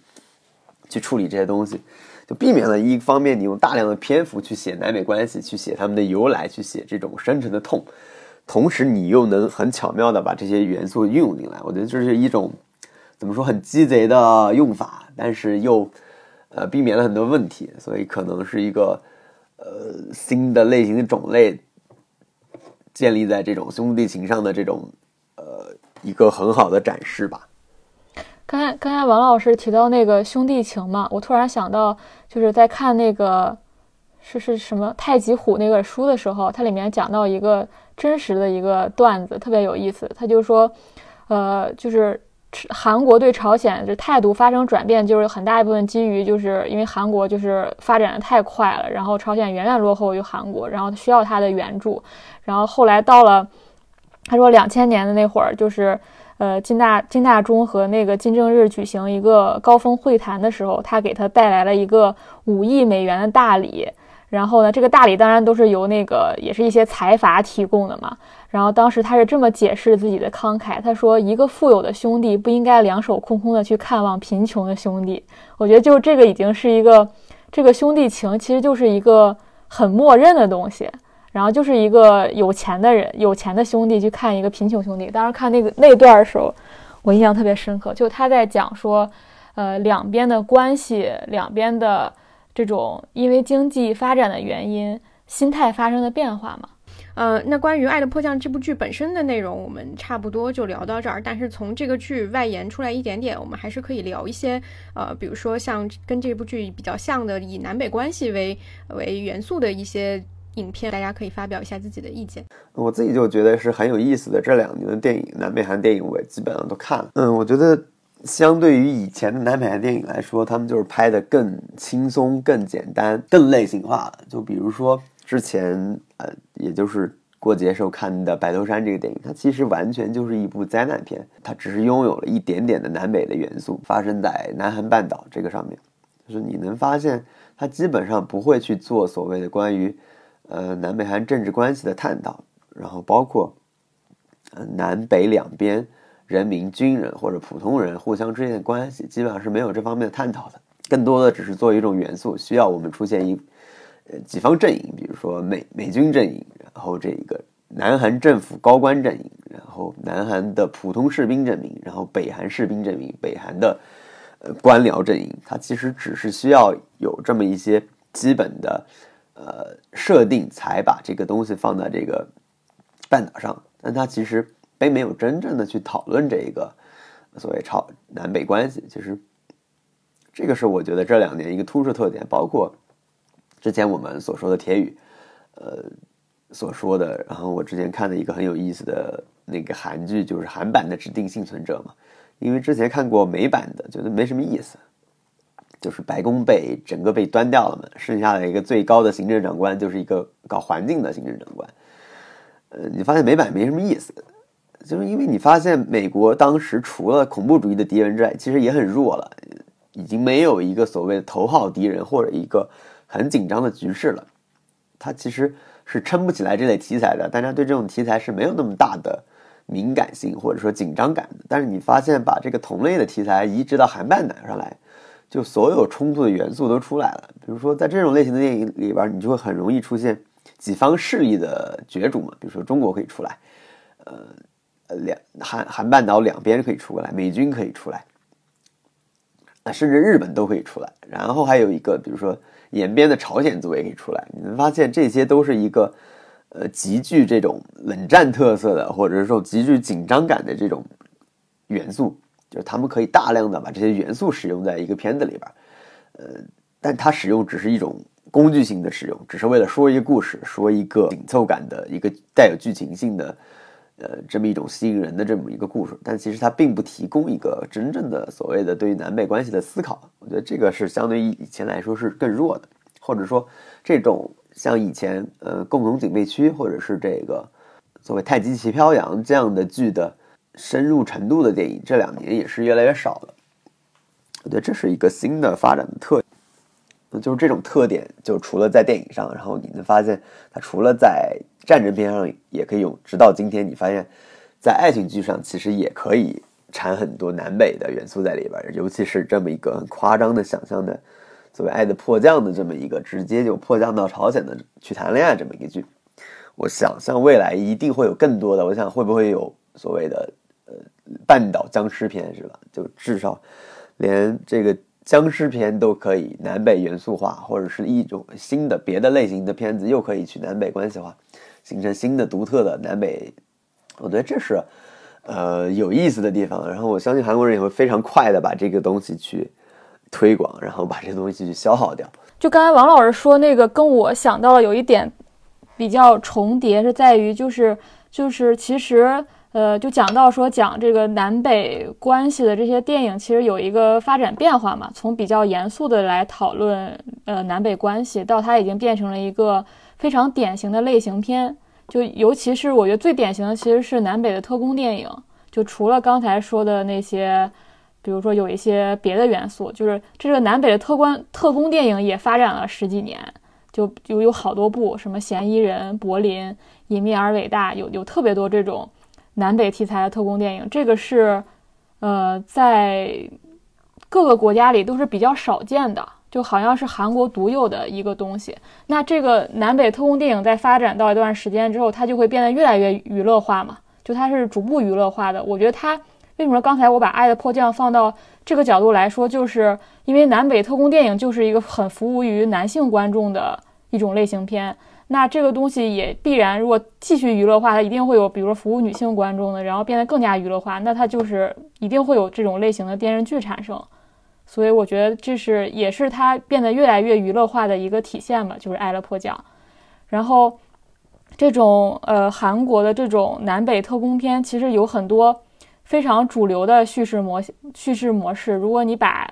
去处理这些东西，就避免了一方面你用大量的篇幅去写南北关系，去写他们的由来，去写这种深沉的痛。同时，你又能很巧妙的把这些元素运用进来，我觉得这是一种怎么说很鸡贼的用法，但是又呃避免了很多问题，所以可能是一个呃新的类型的种类建立在这种兄弟情上的这种呃一个很好的展示吧。刚才刚才王老师提到那个兄弟情嘛，我突然想到，就是在看那个是是什么太极虎那个书的时候，它里面讲到一个。真实的一个段子特别有意思，他就说，呃，就是韩国对朝鲜这态度发生转变，就是很大一部分基于就是因为韩国就是发展的太快了，然后朝鲜远远落后于韩国，然后需要他的援助，然后后来到了他说两千年的那会儿，就是呃金大金大中和那个金正日举行一个高峰会谈的时候，他给他带来了一个五亿美元的大礼。然后呢，这个大礼当然都是由那个也是一些财阀提供的嘛。然后当时他是这么解释自己的慷慨，他说：“一个富有的兄弟不应该两手空空的去看望贫穷的兄弟。”我觉得就这个已经是一个这个兄弟情，其实就是一个很默认的东西。然后就是一个有钱的人、有钱的兄弟去看一个贫穷兄弟。当时看那个那段的时候，我印象特别深刻，就他在讲说，呃，两边的关系，两边的。这种因为经济发展的原因，心态发生的变化嘛？呃，那关于《爱的迫降》这部剧本身的内容，我们差不多就聊到这儿。但是从这个剧外延出来一点点，我们还是可以聊一些，呃，比如说像跟这部剧比较像的，以南北关系为为元素的一些影片，大家可以发表一下自己的意见。我自己就觉得是很有意思的。这两年的电影，南北韩电影我也基本上都看了。嗯，我觉得相对于以前的南北韩电影来说，他们就是拍的更轻松、更简单、更类型化了。就比如说之前，呃，也就是过节时候看的《白头山》这个电影，它其实完全就是一部灾难片，它只是拥有了一点点的南北的元素，发生在南韩半岛这个上面。就是你能发现，它基本上不会去做所谓的关于。呃，南北韩政治关系的探讨，然后包括，呃，南北两边人民、军人或者普通人互相之间的关系，基本上是没有这方面的探讨的。更多的只是作为一种元素，需要我们出现一，呃，几方阵营，比如说美美军阵营，然后这个南韩政府高官阵营，然后南韩的普通士兵阵营，然后北韩士兵阵营，北韩的呃官僚阵营。它其实只是需要有这么一些基本的。呃，设定才把这个东西放在这个半岛上，但它其实并没有真正的去讨论这个所谓朝南北关系。其实这个是我觉得这两年一个突出特点，包括之前我们所说的铁宇，呃所说的，然后我之前看的一个很有意思的那个韩剧，就是韩版的《指定幸存者》嘛，因为之前看过美版的，觉得没什么意思。就是白宫被整个被端掉了嘛，剩下的一个最高的行政长官就是一个搞环境的行政长官。呃，你发现美版没什么意思，就是因为你发现美国当时除了恐怖主义的敌人之外，其实也很弱了，已经没有一个所谓的头号敌人或者一个很紧张的局势了。它其实是撑不起来这类题材的，大家对这种题材是没有那么大的敏感性或者说紧张感的。但是你发现把这个同类的题材移植到韩半岛上来。就所有冲突的元素都出来了，比如说在这种类型的电影里边，你就会很容易出现几方势力的角逐嘛。比如说中国可以出来，呃，两韩韩半岛两边可以出来，美军可以出来，啊，甚至日本都可以出来。然后还有一个，比如说延边的朝鲜族也可以出来。你们发现这些都是一个呃极具这种冷战特色的，或者说极具紧张感的这种元素。就是他们可以大量的把这些元素使用在一个片子里边，呃，但它使用只是一种工具性的使用，只是为了说一个故事，说一个紧凑感的一个带有剧情性的，呃，这么一种吸引人的这么一个故事。但其实它并不提供一个真正的所谓的对于南北关系的思考。我觉得这个是相对于以前来说是更弱的，或者说这种像以前呃共同警备区或者是这个所谓太极旗飘扬这样的剧的。深入程度的电影这两年也是越来越少了，我觉得这是一个新的发展的特，就是这种特点，就除了在电影上，然后你能发现它除了在战争片上也可以用，直到今天你发现，在爱情剧上其实也可以掺很多南北的元素在里边，尤其是这么一个很夸张的想象的，作为《爱的迫降》的这么一个直接就迫降到朝鲜的去谈恋爱这么一个剧，我想象未来一定会有更多的，我想会不会有所谓的呃。半岛僵尸片是吧？就至少，连这个僵尸片都可以南北元素化，或者是一种新的别的类型的片子又可以去南北关系化，形成新的独特的南北。我觉得这是，呃，有意思的地方。然后我相信韩国人也会非常快的把这个东西去推广，然后把这东西去消耗掉。就刚才王老师说那个，跟我想到了有一点比较重叠，是在于就是就是其实。呃，就讲到说讲这个南北关系的这些电影，其实有一个发展变化嘛。从比较严肃的来讨论呃南北关系，到它已经变成了一个非常典型的类型片。就尤其是我觉得最典型的其实是南北的特工电影。就除了刚才说的那些，比如说有一些别的元素，就是这个南北的特关特工电影也发展了十几年，就有有好多部，什么嫌疑人、柏林、隐秘而伟大，有有特别多这种。南北题材的特工电影，这个是，呃，在各个国家里都是比较少见的，就好像是韩国独有的一个东西。那这个南北特工电影在发展到一段时间之后，它就会变得越来越娱乐化嘛？就它是逐步娱乐化的。我觉得它为什么刚才我把《爱的迫降》放到这个角度来说，就是因为南北特工电影就是一个很服务于男性观众的一种类型片。那这个东西也必然，如果继续娱乐化，它一定会有，比如说服务女性观众的，然后变得更加娱乐化，那它就是一定会有这种类型的电视剧产生。所以我觉得这是也是它变得越来越娱乐化的一个体现吧，就是《爱了破奖》。然后这种呃韩国的这种南北特工片，其实有很多非常主流的叙事模叙事模式。如果你把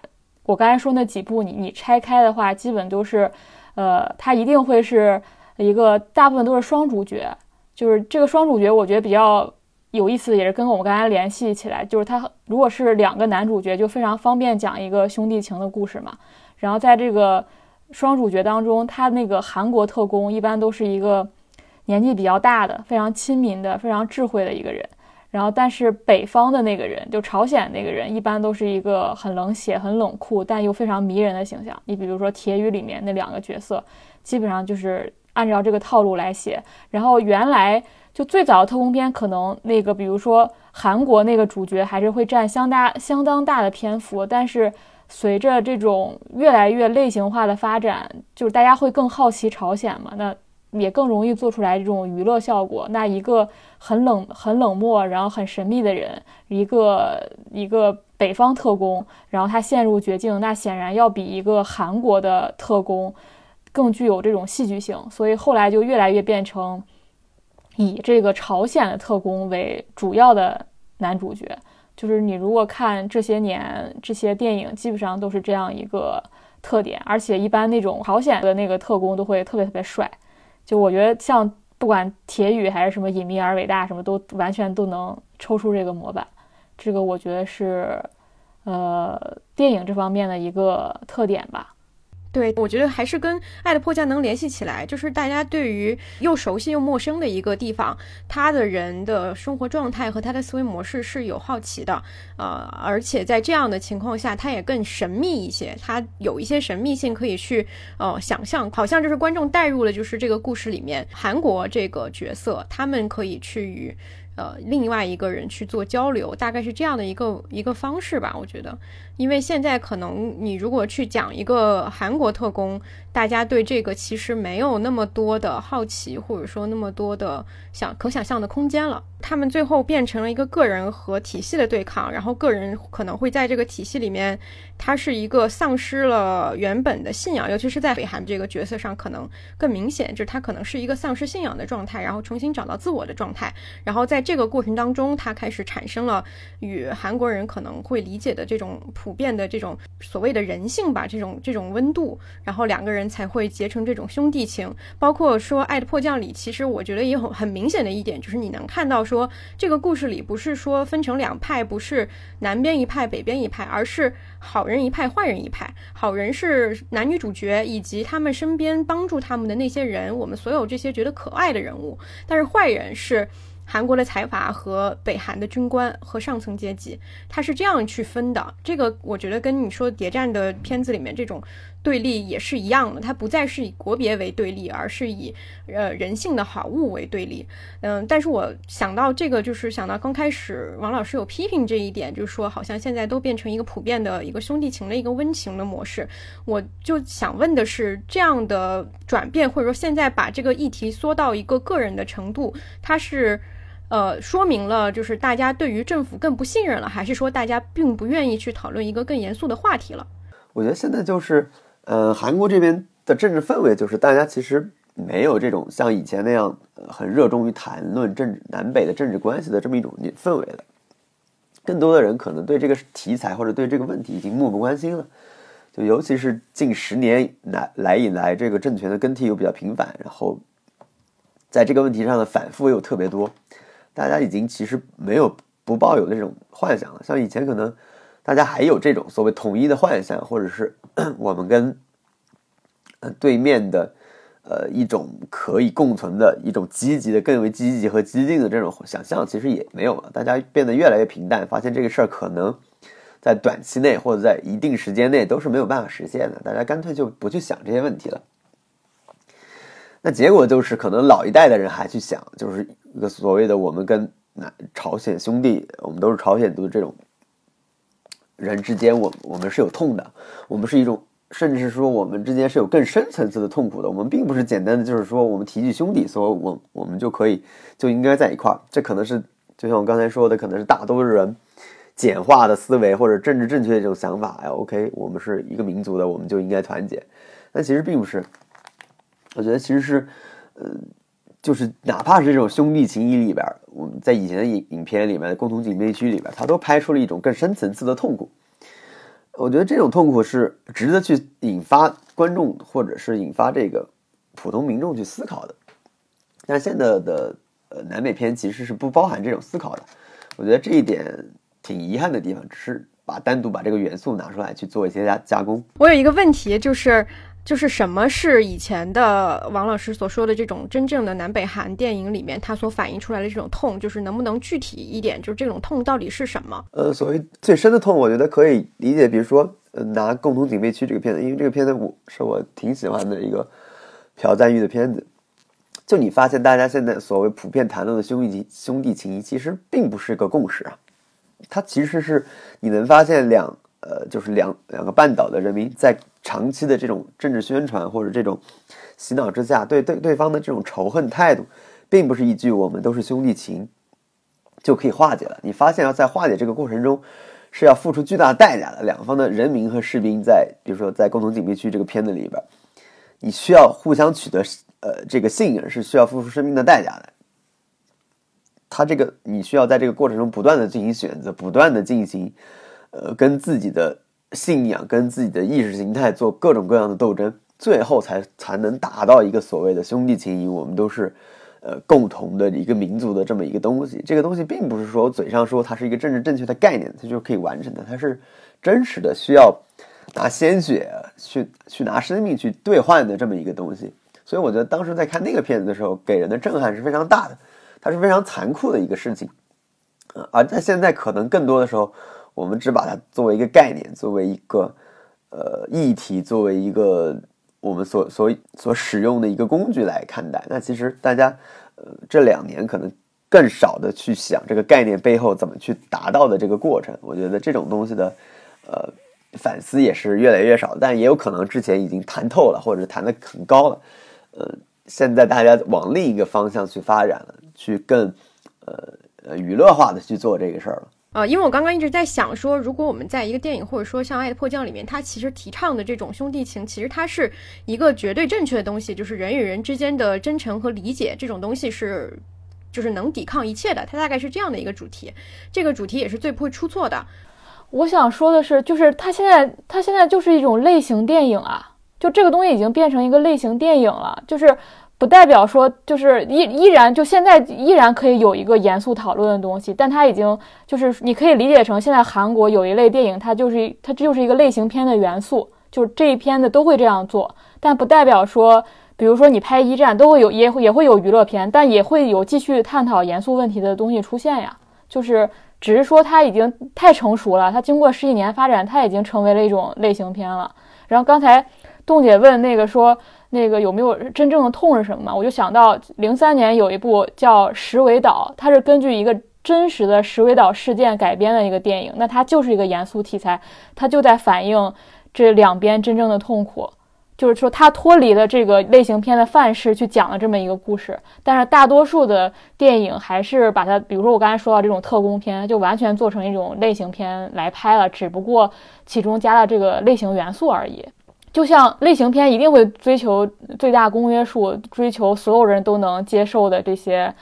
我刚才说那几部你你拆开的话，基本都是，呃，它一定会是一个大部分都是双主角。就是这个双主角，我觉得比较有意思，也是跟我们刚才联系起来，就是他如果是两个男主角，就非常方便讲一个兄弟情的故事嘛。然后在这个双主角当中，他那个韩国特工一般都是一个年纪比较大的、非常亲民的、非常智慧的一个人。然后，但是北方的那个人，就朝鲜那个人，一般都是一个很冷血、很冷酷，但又非常迷人的形象。你比如说《铁雨》里面那两个角色，基本上就是按照这个套路来写。然后原来就最早的特工片，可能那个比如说韩国那个主角还是会占相大相当大的篇幅，但是。随着这种越来越类型化的发展，就是大家会更好奇朝鲜嘛，那也更容易做出来这种娱乐效果。那一个很冷、很冷漠，然后很神秘的人，一个一个北方特工，然后他陷入绝境，那显然要比一个韩国的特工更具有这种戏剧性。所以后来就越来越变成以这个朝鲜的特工为主要的男主角。就是你如果看这些年这些电影，基本上都是这样一个特点，而且一般那种朝鲜的那个特工都会特别特别帅。就我觉得像不管铁宇还是什么隐秘而伟大，什么都完全都能抽出这个模板。这个我觉得是，呃，电影这方面的一个特点吧。对，我觉得还是跟《爱的迫降》能联系起来，就是大家对于又熟悉又陌生的一个地方，他的人的生活状态和他的思维模式是有好奇的，呃，而且在这样的情况下，他也更神秘一些，他有一些神秘性可以去呃想象，好像就是观众带入了就是这个故事里面韩国这个角色，他们可以去与。呃，另外一个人去做交流，大概是这样的一个一个方式吧。我觉得，因为现在可能你如果去讲一个韩国特工，大家对这个其实没有那么多的好奇，或者说那么多的想可想象的空间了。他们最后变成了一个个人和体系的对抗，然后个人可能会在这个体系里面，他是一个丧失了原本的信仰，尤其是在北韩这个角色上，可能更明显，就是他可能是一个丧失信仰的状态，然后重新找到自我的状态，然后在这个过程当中，他开始产生了与韩国人可能会理解的这种普普遍的这种所谓的人性吧，这种这种温度，然后两个人才会结成这种兄弟情。包括说《爱的迫降》里，其实我觉得也有很明显的一点，就是你能看到。说这个故事里不是说分成两派，不是南边一派、北边一派，而是好人一派、坏人一派。好人是男女主角以及他们身边帮助他们的那些人，我们所有这些觉得可爱的人物。但是坏人是。韩国的财阀和北韩的军官和上层阶级，他是这样去分的。这个我觉得跟你说谍战的片子里面这种对立也是一样的，它不再是以国别为对立，而是以呃人性的好恶为对立。嗯，但是我想到这个，就是想到刚开始王老师有批评这一点，就是说好像现在都变成一个普遍的一个兄弟情的一个温情的模式。我就想问的是，这样的转变，或者说现在把这个议题缩到一个个人的程度，它是？呃，说明了就是大家对于政府更不信任了，还是说大家并不愿意去讨论一个更严肃的话题了？我觉得现在就是，呃，韩国这边的政治氛围就是大家其实没有这种像以前那样很热衷于谈论政治南北的政治关系的这么一种氛围了。更多的人可能对这个题材或者对这个问题已经漠不关心了。就尤其是近十年来来以来，这个政权的更替又比较频繁，然后在这个问题上的反复又特别多。大家已经其实没有不抱有那种幻想了，像以前可能大家还有这种所谓统一的幻想，或者是 *clears throat* 我们跟对面的呃一种可以共存的一种积极的、更为积极和激进的这种想象，其实也没有了。大家变得越来越平淡，发现这个事儿可能在短期内或者在一定时间内都是没有办法实现的，大家干脆就不去想这些问题了。那结果就是，可能老一代的人还去想，就是所谓的我们跟那朝鲜兄弟，我们都是朝鲜族的这种人之间，我我们是有痛的，我们是一种，甚至是说我们之间是有更深层次的痛苦的。我们并不是简单的就是说我们提起兄弟，所以我我们就可以就应该在一块儿。这可能是就像我刚才说的，可能是大多数人简化的思维或者政治正确的这种想法。哎，OK，我们是一个民族的，我们就应该团结。但其实并不是。我觉得其实是，呃，就是哪怕是这种兄弟情谊里边，我们在以前的影影片里面，共同警备区里边，他都拍出了一种更深层次的痛苦。我觉得这种痛苦是值得去引发观众或者是引发这个普通民众去思考的。但现在的呃南北片其实是不包含这种思考的。我觉得这一点挺遗憾的地方，只是把单独把这个元素拿出来去做一些加加工。我有一个问题，就是就是什么是以前的王老师所说的这种真正的南北韩电影里面，它所反映出来的这种痛，就是能不能具体一点？就是这种痛到底是什么？呃，所谓最深的痛，我觉得可以理解，比如说，呃，拿《共同警备区》这个片子，因为这个片子我是我挺喜欢的一个朴赞玉的片子。就你发现，大家现在所谓普遍谈论的兄弟兄弟情谊，其实并不是一个共识啊。它其实是你能发现两呃，就是两两个半岛的人民在长期的这种政治宣传或者这种洗脑之下，对对对方的这种仇恨态度，并不是一句“我们都是兄弟情”就可以化解了。你发现要在化解这个过程中，是要付出巨大代价的。两方的人民和士兵在，比如说在共同警备区这个片子里边，你需要互相取得。呃，这个信任是需要付出生命的代价的。他这个，你需要在这个过程中不断的进行选择，不断的进行，呃，跟自己的信仰、跟自己的意识形态做各种各样的斗争，最后才才能达到一个所谓的兄弟情谊。我们都是，呃，共同的一个民族的这么一个东西。这个东西并不是说嘴上说它是一个政治正确的概念，它就可以完成的。它是真实的，需要拿鲜血去去拿生命去兑换的这么一个东西。所以我觉得当时在看那个片子的时候，给人的震撼是非常大的，它是非常残酷的一个事情，而在现在可能更多的时候，我们只把它作为一个概念，作为一个呃议题，作为一个我们所所所使用的一个工具来看待。那其实大家呃这两年可能更少的去想这个概念背后怎么去达到的这个过程。我觉得这种东西的呃反思也是越来越少，但也有可能之前已经谈透了，或者谈的很高了。呃，现在大家往另一个方向去发展了，去更呃呃娱乐化的去做这个事儿了。呃，因为我刚刚一直在想说，如果我们在一个电影或者说像《爱的迫降》里面，它其实提倡的这种兄弟情，其实它是一个绝对正确的东西，就是人与人之间的真诚和理解这种东西是就是能抵抗一切的。它大概是这样的一个主题，这个主题也是最不会出错的。我想说的是，就是它现在它现在就是一种类型电影啊。就这个东西已经变成一个类型电影了，就是不代表说就是依依然就现在依然可以有一个严肃讨论的东西，但它已经就是你可以理解成现在韩国有一类电影，它就是它就是一个类型片的元素，就是这一片子都会这样做，但不代表说，比如说你拍一战都会有也也会有娱乐片，但也会有继续探讨严肃问题的东西出现呀，就是只是说它已经太成熟了，它经过十几年发展，它已经成为了一种类型片了。然后刚才。栋姐问那个说那个有没有真正的痛是什么嘛？我就想到零三年有一部叫《石尾岛》，它是根据一个真实的石尾岛事件改编的一个电影。那它就是一个严肃题材，它就在反映这两边真正的痛苦。就是说，它脱离了这个类型片的范式去讲了这么一个故事。但是大多数的电影还是把它，比如说我刚才说到这种特工片，就完全做成一种类型片来拍了，只不过其中加了这个类型元素而已。就像类型片一定会追求最大公约数，追求所有人都能接受的这些，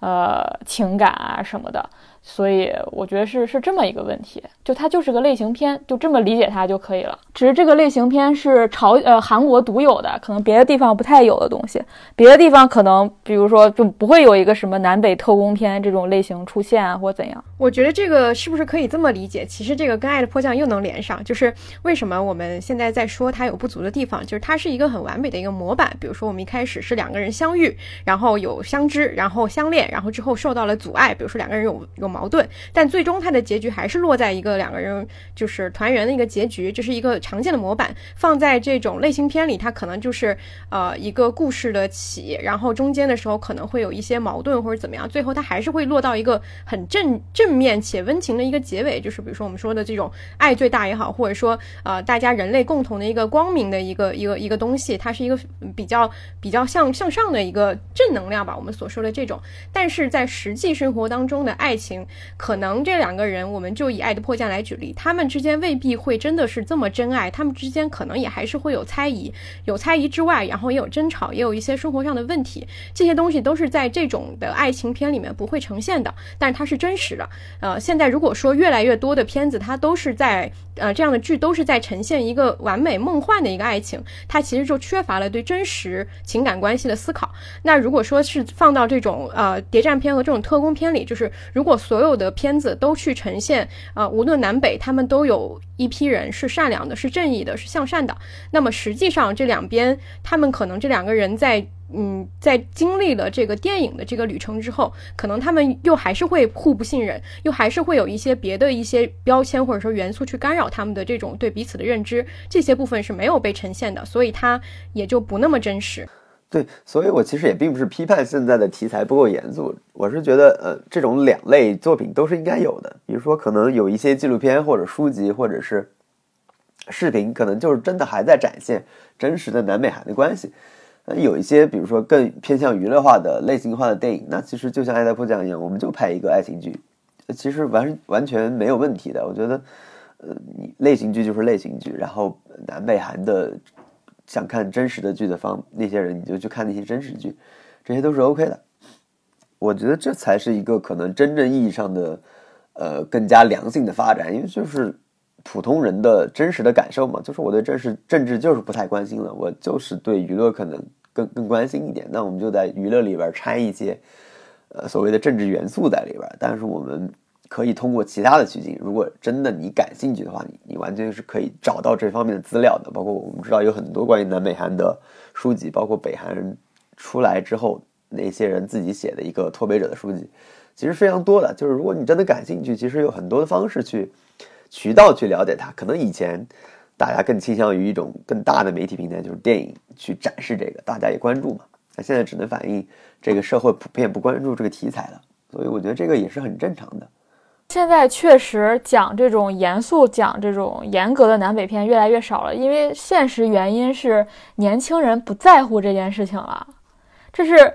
呃，情感啊什么的。所以我觉得是是这么一个问题，就它就是个类型片，就这么理解它就可以了。只是这个类型片是朝呃韩国独有的，可能别的地方不太有的东西，别的地方可能比如说就不会有一个什么南北特工片这种类型出现啊，或怎样。我觉得这个是不是可以这么理解？其实这个跟《爱的迫降》又能连上，就是为什么我们现在在说它有不足的地方，就是它是一个很完美的一个模板。比如说我们一开始是两个人相遇，然后有相知，然后相恋，然后之后受到了阻碍，比如说两个人有有。矛盾，但最终它的结局还是落在一个两个人就是团圆的一个结局，这是一个常见的模板。放在这种类型片里，它可能就是呃一个故事的起，然后中间的时候可能会有一些矛盾或者怎么样，最后它还是会落到一个很正正面且温情的一个结尾。就是比如说我们说的这种爱最大也好，或者说呃大家人类共同的一个光明的一个一个一个东西，它是一个比较比较向向上的一个正能量吧。我们所说的这种，但是在实际生活当中的爱情。可能这两个人，我们就以《爱的迫降》来举例，他们之间未必会真的是这么真爱，他们之间可能也还是会有猜疑，有猜疑之外，然后也有争吵，也有一些生活上的问题，这些东西都是在这种的爱情片里面不会呈现的，但是它是真实的。呃，现在如果说越来越多的片子，它都是在呃这样的剧都是在呈现一个完美梦幻的一个爱情，它其实就缺乏了对真实情感关系的思考。那如果说是放到这种呃谍战片和这种特工片里，就是如果所有的片子都去呈现，呃，无论南北，他们都有一批人是善良的，是正义的，是向善的。那么实际上这两边，他们可能这两个人在。嗯，在经历了这个电影的这个旅程之后，可能他们又还是会互不信任，又还是会有一些别的一些标签或者说元素去干扰他们的这种对彼此的认知，这些部分是没有被呈现的，所以它也就不那么真实。对，所以我其实也并不是批判现在的题材不够严肃，我是觉得，呃，这种两类作品都是应该有的。比如说，可能有一些纪录片或者书籍或者是视频，可能就是真的还在展现真实的南美韩的关系。那有一些，比如说更偏向娱乐化的类型化的电影，那其实就像《爱在迫降》一样，我们就拍一个爱情剧，其实完完全没有问题的。我觉得，呃，你类型剧就是类型剧，然后南北韩的想看真实的剧的方那些人，你就去看那些真实剧，这些都是 OK 的。我觉得这才是一个可能真正意义上的，呃，更加良性的发展，因为就是。普通人的真实的感受嘛，就是我对政治政治就是不太关心了，我就是对娱乐可能更更关心一点。那我们就在娱乐里边掺一些，呃，所谓的政治元素在里边。但是我们可以通过其他的途径，如果真的你感兴趣的话，你你完全是可以找到这方面的资料的。包括我们知道有很多关于南北韩的书籍，包括北韩人出来之后那些人自己写的一个脱北者的书籍，其实非常多的。就是如果你真的感兴趣，其实有很多的方式去。渠道去了解它，可能以前大家更倾向于一种更大的媒体平台，就是电影去展示这个，大家也关注嘛。那现在只能反映这个社会普遍不关注这个题材了，所以我觉得这个也是很正常的。现在确实讲这种严肃、讲这种严格的南北片越来越少了，因为现实原因是年轻人不在乎这件事情了，这是。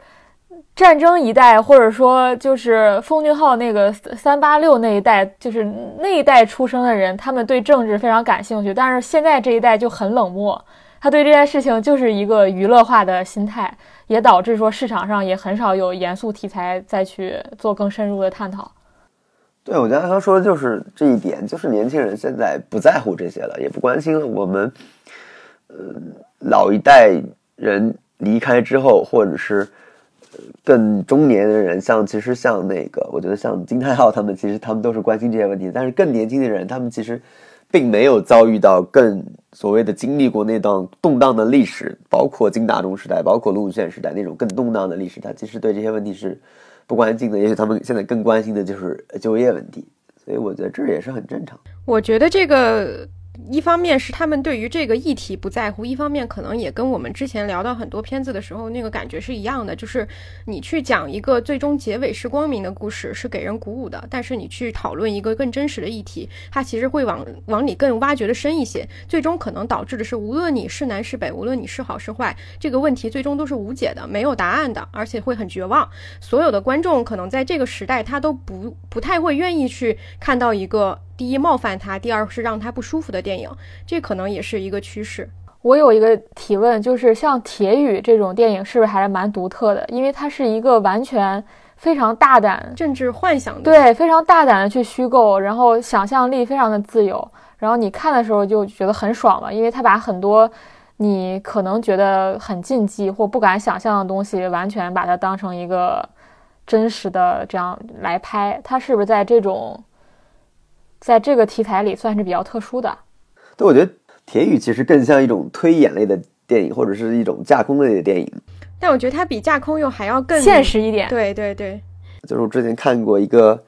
战争一代，或者说就是奉俊昊那个三八六那一代，就是那一代出生的人，他们对政治非常感兴趣。但是现在这一代就很冷漠，他对这件事情就是一个娱乐化的心态，也导致说市场上也很少有严肃题材再去做更深入的探讨。对，我觉得他说的就是这一点，就是年轻人现在不在乎这些了，也不关心了。我们，呃，老一代人离开之后，或者是。更中年的人，像其实像那个，我觉得像金泰浩他们，其实他们都是关心这些问题。但是更年轻的人，他们其实并没有遭遇到更所谓的经历过那段动荡的历史，包括金大中时代，包括陆宪时代那种更动荡的历史。他其实对这些问题是不关心的。也许他们现在更关心的就是就业问题。所以我觉得这也是很正常。我觉得这个。一方面是他们对于这个议题不在乎，一方面可能也跟我们之前聊到很多片子的时候那个感觉是一样的，就是你去讲一个最终结尾是光明的故事是给人鼓舞的，但是你去讨论一个更真实的议题，它其实会往往里更挖掘的深一些，最终可能导致的是无论你是南是北，无论你是好是坏，这个问题最终都是无解的，没有答案的，而且会很绝望。所有的观众可能在这个时代他都不不太会愿意去看到一个。第一冒犯他，第二是让他不舒服的电影，这可能也是一个趋势。我有一个提问，就是像《铁雨》这种电影，是不是还是蛮独特的？因为它是一个完全非常大胆政治幻想的，对，非常大胆的去虚构，然后想象力非常的自由，然后你看的时候就觉得很爽嘛，因为它把很多你可能觉得很禁忌或不敢想象的东西，完全把它当成一个真实的这样来拍。它是不是在这种？在这个题材里算是比较特殊的，对，我觉得《铁雨》其实更像一种推演类的电影，或者是一种架空类的电影。但我觉得它比架空又还要更现实一点。对对对，就是我之前看过一个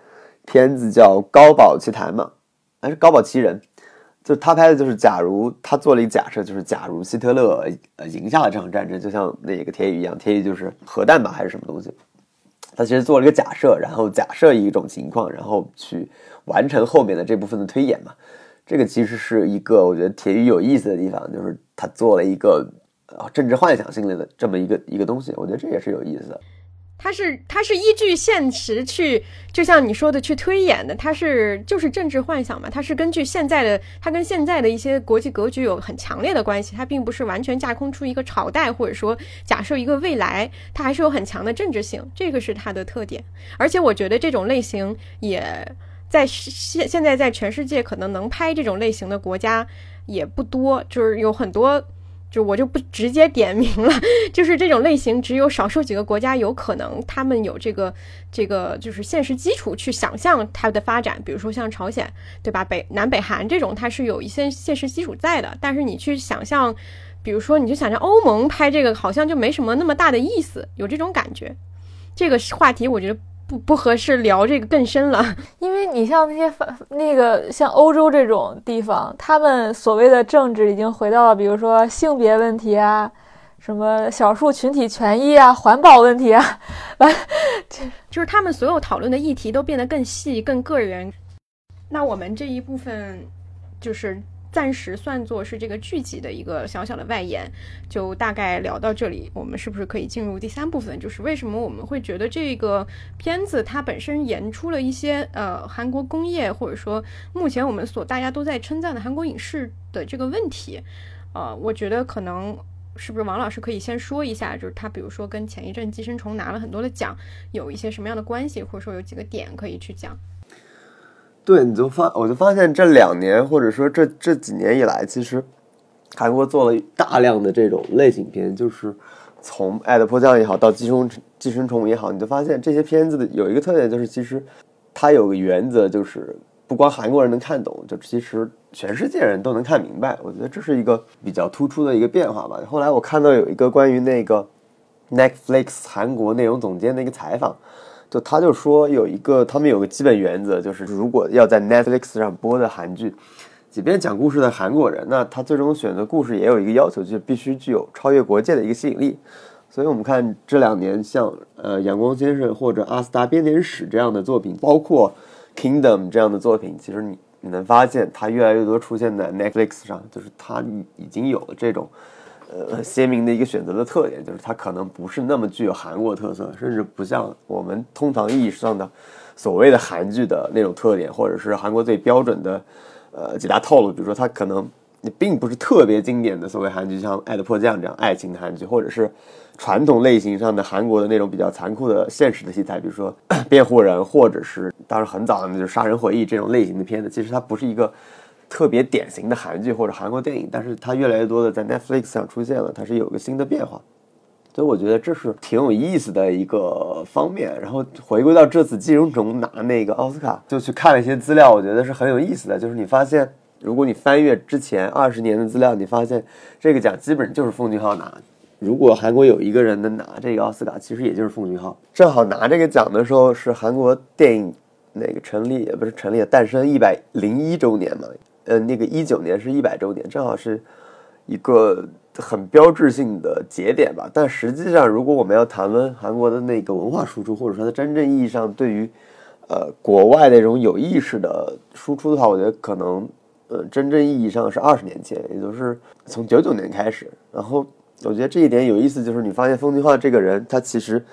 片子叫《高堡奇谭》嘛，还是《高堡奇人》，就他拍的就是假如他做了一个假设，就是假如希特勒呃赢下了这场战争，就像那个铁雨一样，铁雨就是核弹吧还是什么东西？他其实做了一个假设，然后假设一种情况，然后去。完成后面的这部分的推演嘛，这个其实是一个我觉得铁鱼有意思的地方，就是他做了一个呃政治幻想性的这么一个一个东西，我觉得这也是有意思的。它是它是依据现实去，就像你说的去推演的，它是就是政治幻想嘛，它是根据现在的，它跟现在的一些国际格局有很强烈的关系，它并不是完全架空出一个朝代，或者说假设一个未来，它还是有很强的政治性，这个是它的特点。而且我觉得这种类型也在现现在在全世界可能能拍这种类型的国家也不多，就是有很多。就我就不直接点名了，*laughs* 就是这种类型，只有少数几个国家有可能，他们有这个这个就是现实基础去想象它的发展，比如说像朝鲜，对吧？北南北韩这种，它是有一些现实基础在的。但是你去想象，比如说你就想象欧盟拍这个，好像就没什么那么大的意思，有这种感觉。这个话题我觉得。不不合适聊这个更深了，*laughs* 因为你像那些反那个像欧洲这种地方，他们所谓的政治已经回到了，比如说性别问题啊，什么少数群体权益啊，环保问题啊，完，*laughs* 就是他们所有讨论的议题都变得更细、更个人。那我们这一部分就是。暂时算作是这个剧集的一个小小的外延，就大概聊到这里。我们是不是可以进入第三部分？就是为什么我们会觉得这个片子它本身演出了一些呃韩国工业，或者说目前我们所大家都在称赞的韩国影视的这个问题？呃，我觉得可能是不是王老师可以先说一下，就是他比如说跟前一阵《寄生虫》拿了很多的奖有一些什么样的关系，或者说有几个点可以去讲。对，你就发，我就发现这两年或者说这这几年以来，其实韩国做了大量的这种类型片，就是从《爱的迫降》也好，到《寄生寄生虫》也好，你就发现这些片子的有一个特点，就是其实它有个原则，就是不光韩国人能看懂，就其实全世界人都能看明白。我觉得这是一个比较突出的一个变化吧。后来我看到有一个关于那个 Netflix 韩国内容总监的一个采访。就他就说有一个，他们有个基本原则，就是如果要在 Netflix 上播的韩剧，即便讲故事的韩国人，那他最终选择故事也有一个要求，就是必须具有超越国界的一个吸引力。所以，我们看这两年像呃《阳光先生》或者《阿斯达编年史》这样的作品，包括《Kingdom》这样的作品，其实你你能发现，它越来越多出现在 Netflix 上，就是它已经有了这种。呃，鲜明的一个选择的特点就是它可能不是那么具有韩国特色，甚至不像我们通常意义上的所谓的韩剧的那种特点，或者是韩国最标准的呃几大套路。比如说，它可能并不是特别经典的所谓韩剧，像《爱的迫降》这样爱情的韩剧，或者是传统类型上的韩国的那种比较残酷的现实的题材，比如说《*coughs* 辩护人》，或者是当然很早的那就是《杀人回忆》这种类型的片子。其实它不是一个。特别典型的韩剧或者韩国电影，但是它越来越多的在 Netflix 上出现了，它是有个新的变化，所以我觉得这是挺有意思的一个方面。然后回归到这次金融虫拿那个奥斯卡，就去看了一些资料，我觉得是很有意思的。就是你发现，如果你翻阅之前二十年的资料，你发现这个奖基本就是奉俊昊拿。如果韩国有一个人能拿这个奥斯卡，其实也就是奉俊昊。正好拿这个奖的时候是韩国电影那个成立也不是成立，诞生一百零一周年嘛。呃，那个一九年是一百周年，正好是一个很标志性的节点吧。但实际上，如果我们要谈论韩国的那个文化输出，或者说它真正意义上对于呃国外那种有意识的输出的话，我觉得可能呃真正意义上是二十年前，也就是从九九年开始。然后我觉得这一点有意思，就是你发现奉俊昊这个人，他其实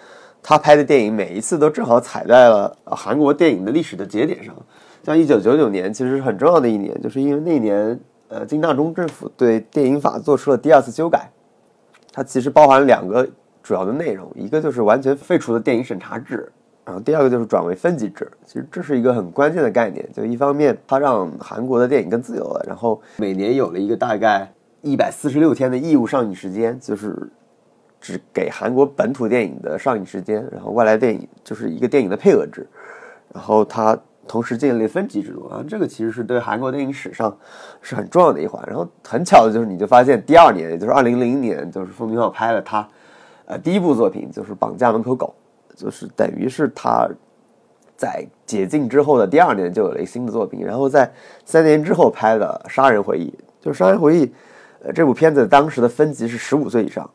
他拍的电影每一次都正好踩在了韩国电影的历史的节点上。像一九九九年，其实是很重要的一年，就是因为那年，呃，金大中政府对电影法做出了第二次修改，它其实包含两个主要的内容，一个就是完全废除了电影审查制，然后第二个就是转为分级制。其实这是一个很关键的概念，就一方面它让韩国的电影更自由了，然后每年有了一个大概一百四十六天的义务上映时间，就是只给韩国本土电影的上映时间，然后外来电影就是一个电影的配额制，然后它。同时建立分级制度啊，这个其实是对韩国电影史上是很重要的一环。然后很巧的就是，你就发现第二年，也就是二零零年，就是奉俊昊拍了他呃第一部作品，就是《绑架门口狗》，就是等于是他在解禁之后的第二年就有了一个新的作品。然后在三年之后拍的《杀人回忆》，就是《杀人回忆》呃这部片子当时的分级是十五岁以上。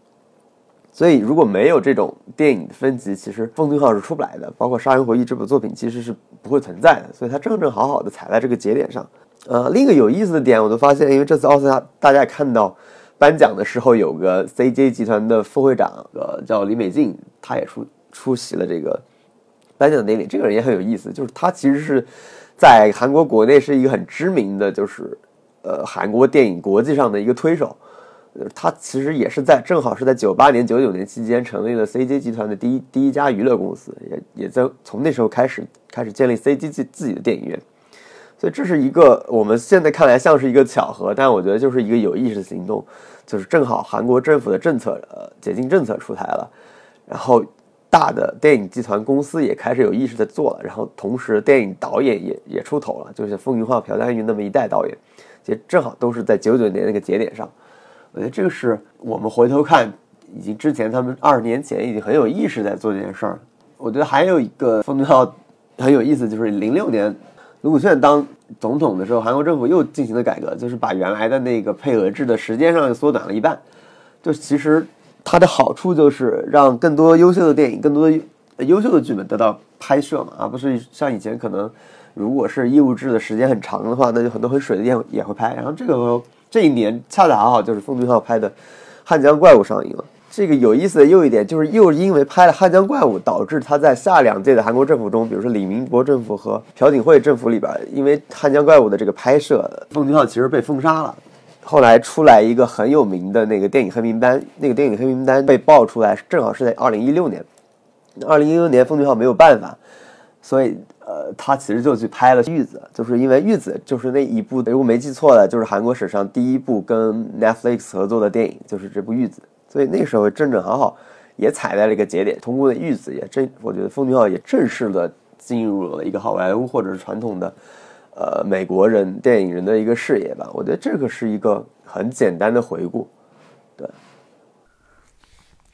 所以，如果没有这种电影分级，其实奉俊昊是出不来的。包括《杀人回忆》这部作品，其实是不会存在的。所以，他正正好好的踩在这个节点上。呃，另一个有意思的点，我就发现，因为这次奥斯卡，大家也看到颁奖的时候，有个 CJ 集团的副会长，呃，叫李美静，他也出出席了这个颁奖典礼。这个人也很有意思，就是他其实是在韩国国内是一个很知名的，就是呃韩国电影国际上的一个推手。他其实也是在正好是在九八年、九九年期间成立了 CJ 集团的第一第一家娱乐公司，也也在从那时候开始开始建立 CJ 自自己的电影院。所以这是一个我们现在看来像是一个巧合，但我觉得就是一个有意识的行动，就是正好韩国政府的政策呃解禁政策出台了，然后大的电影集团公司也开始有意识的做了，然后同时电影导演也也出头了，就是风云浩、朴赞郁那么一代导演，其实正好都是在九九年那个节点上。我觉得这个是我们回头看，已经之前他们二十年前已经很有意识在做这件事儿。我觉得还有一个风云浩很有意思，就是零六年卢武铉当总统的时候，韩国政府又进行了改革，就是把原来的那个配额制的时间上缩短了一半。就其实它的好处就是让更多优秀的电影、更多的优秀的剧本得到拍摄嘛，而不是像以前可能如果是义务制的时间很长的话，那就很多很水的电影也会拍。然后这个这一年恰恰好好就是奉俊昊拍的《汉江怪物》上映了。这个有意思的又一点就是，又因为拍了《汉江怪物》，导致他在下两届的韩国政府中，比如说李明博政府和朴槿惠政府里边，因为《汉江怪物》的这个拍摄，奉俊昊其实被封杀了。后来出来一个很有名的那个电影黑名单，那个电影黑名单被爆出来，正好是在二零一六年。二零一六年，奉俊昊没有办法，所以呃，他其实就去拍了《玉子》，就是因为《玉子》就是那一部，如果没记错的，就是韩国史上第一部跟 Netflix 合作的电影，就是这部《玉子》。所以那时候正正好好也踩在了一个节点，通过那《玉子》也正，我觉得奉俊昊也正式的进入了一个好莱坞或者是传统的呃美国人电影人的一个视野吧。我觉得这个是一个很简单的回顾。对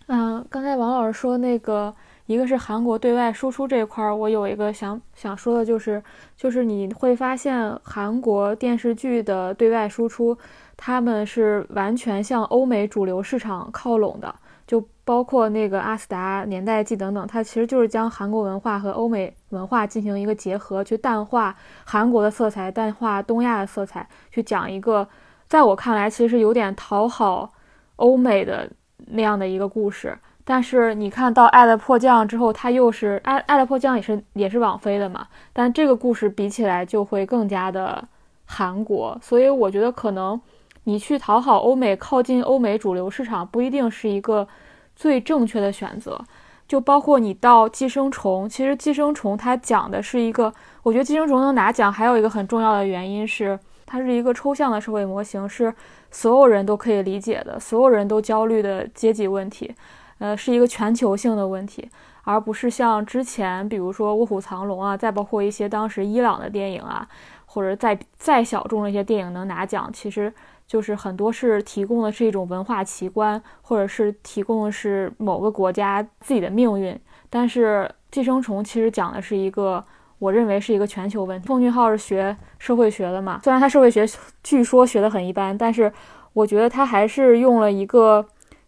嗯，刚才王老师说那个，一个是韩国对外输出这一块儿，我有一个想想说的，就是就是你会发现韩国电视剧的对外输出，他们是完全向欧美主流市场靠拢的，就包括那个《阿斯达年代记》等等，它其实就是将韩国文化和欧美文化进行一个结合，去淡化韩国的色彩，淡化东亚的色彩，去讲一个在我看来其实有点讨好欧美的。那样的一个故事，但是你看到《爱的迫降》之后，它又是《爱爱的迫降》也是也是网飞的嘛，但这个故事比起来就会更加的韩国，所以我觉得可能你去讨好欧美、靠近欧美主流市场，不一定是一个最正确的选择。就包括你到《寄生虫》，其实《寄生虫》它讲的是一个，我觉得《寄生虫》能拿奖还有一个很重要的原因是，它是一个抽象的社会模型，是。所有人都可以理解的，所有人都焦虑的阶级问题，呃，是一个全球性的问题，而不是像之前，比如说《卧虎藏龙》啊，再包括一些当时伊朗的电影啊，或者再再小众的一些电影能拿奖，其实就是很多是提供的是一种文化奇观，或者是提供的是某个国家自己的命运。但是《寄生虫》其实讲的是一个。我认为是一个全球问题。奉俊昊是学社会学的嘛，虽然他社会学据说学得很一般，但是我觉得他还是用了一个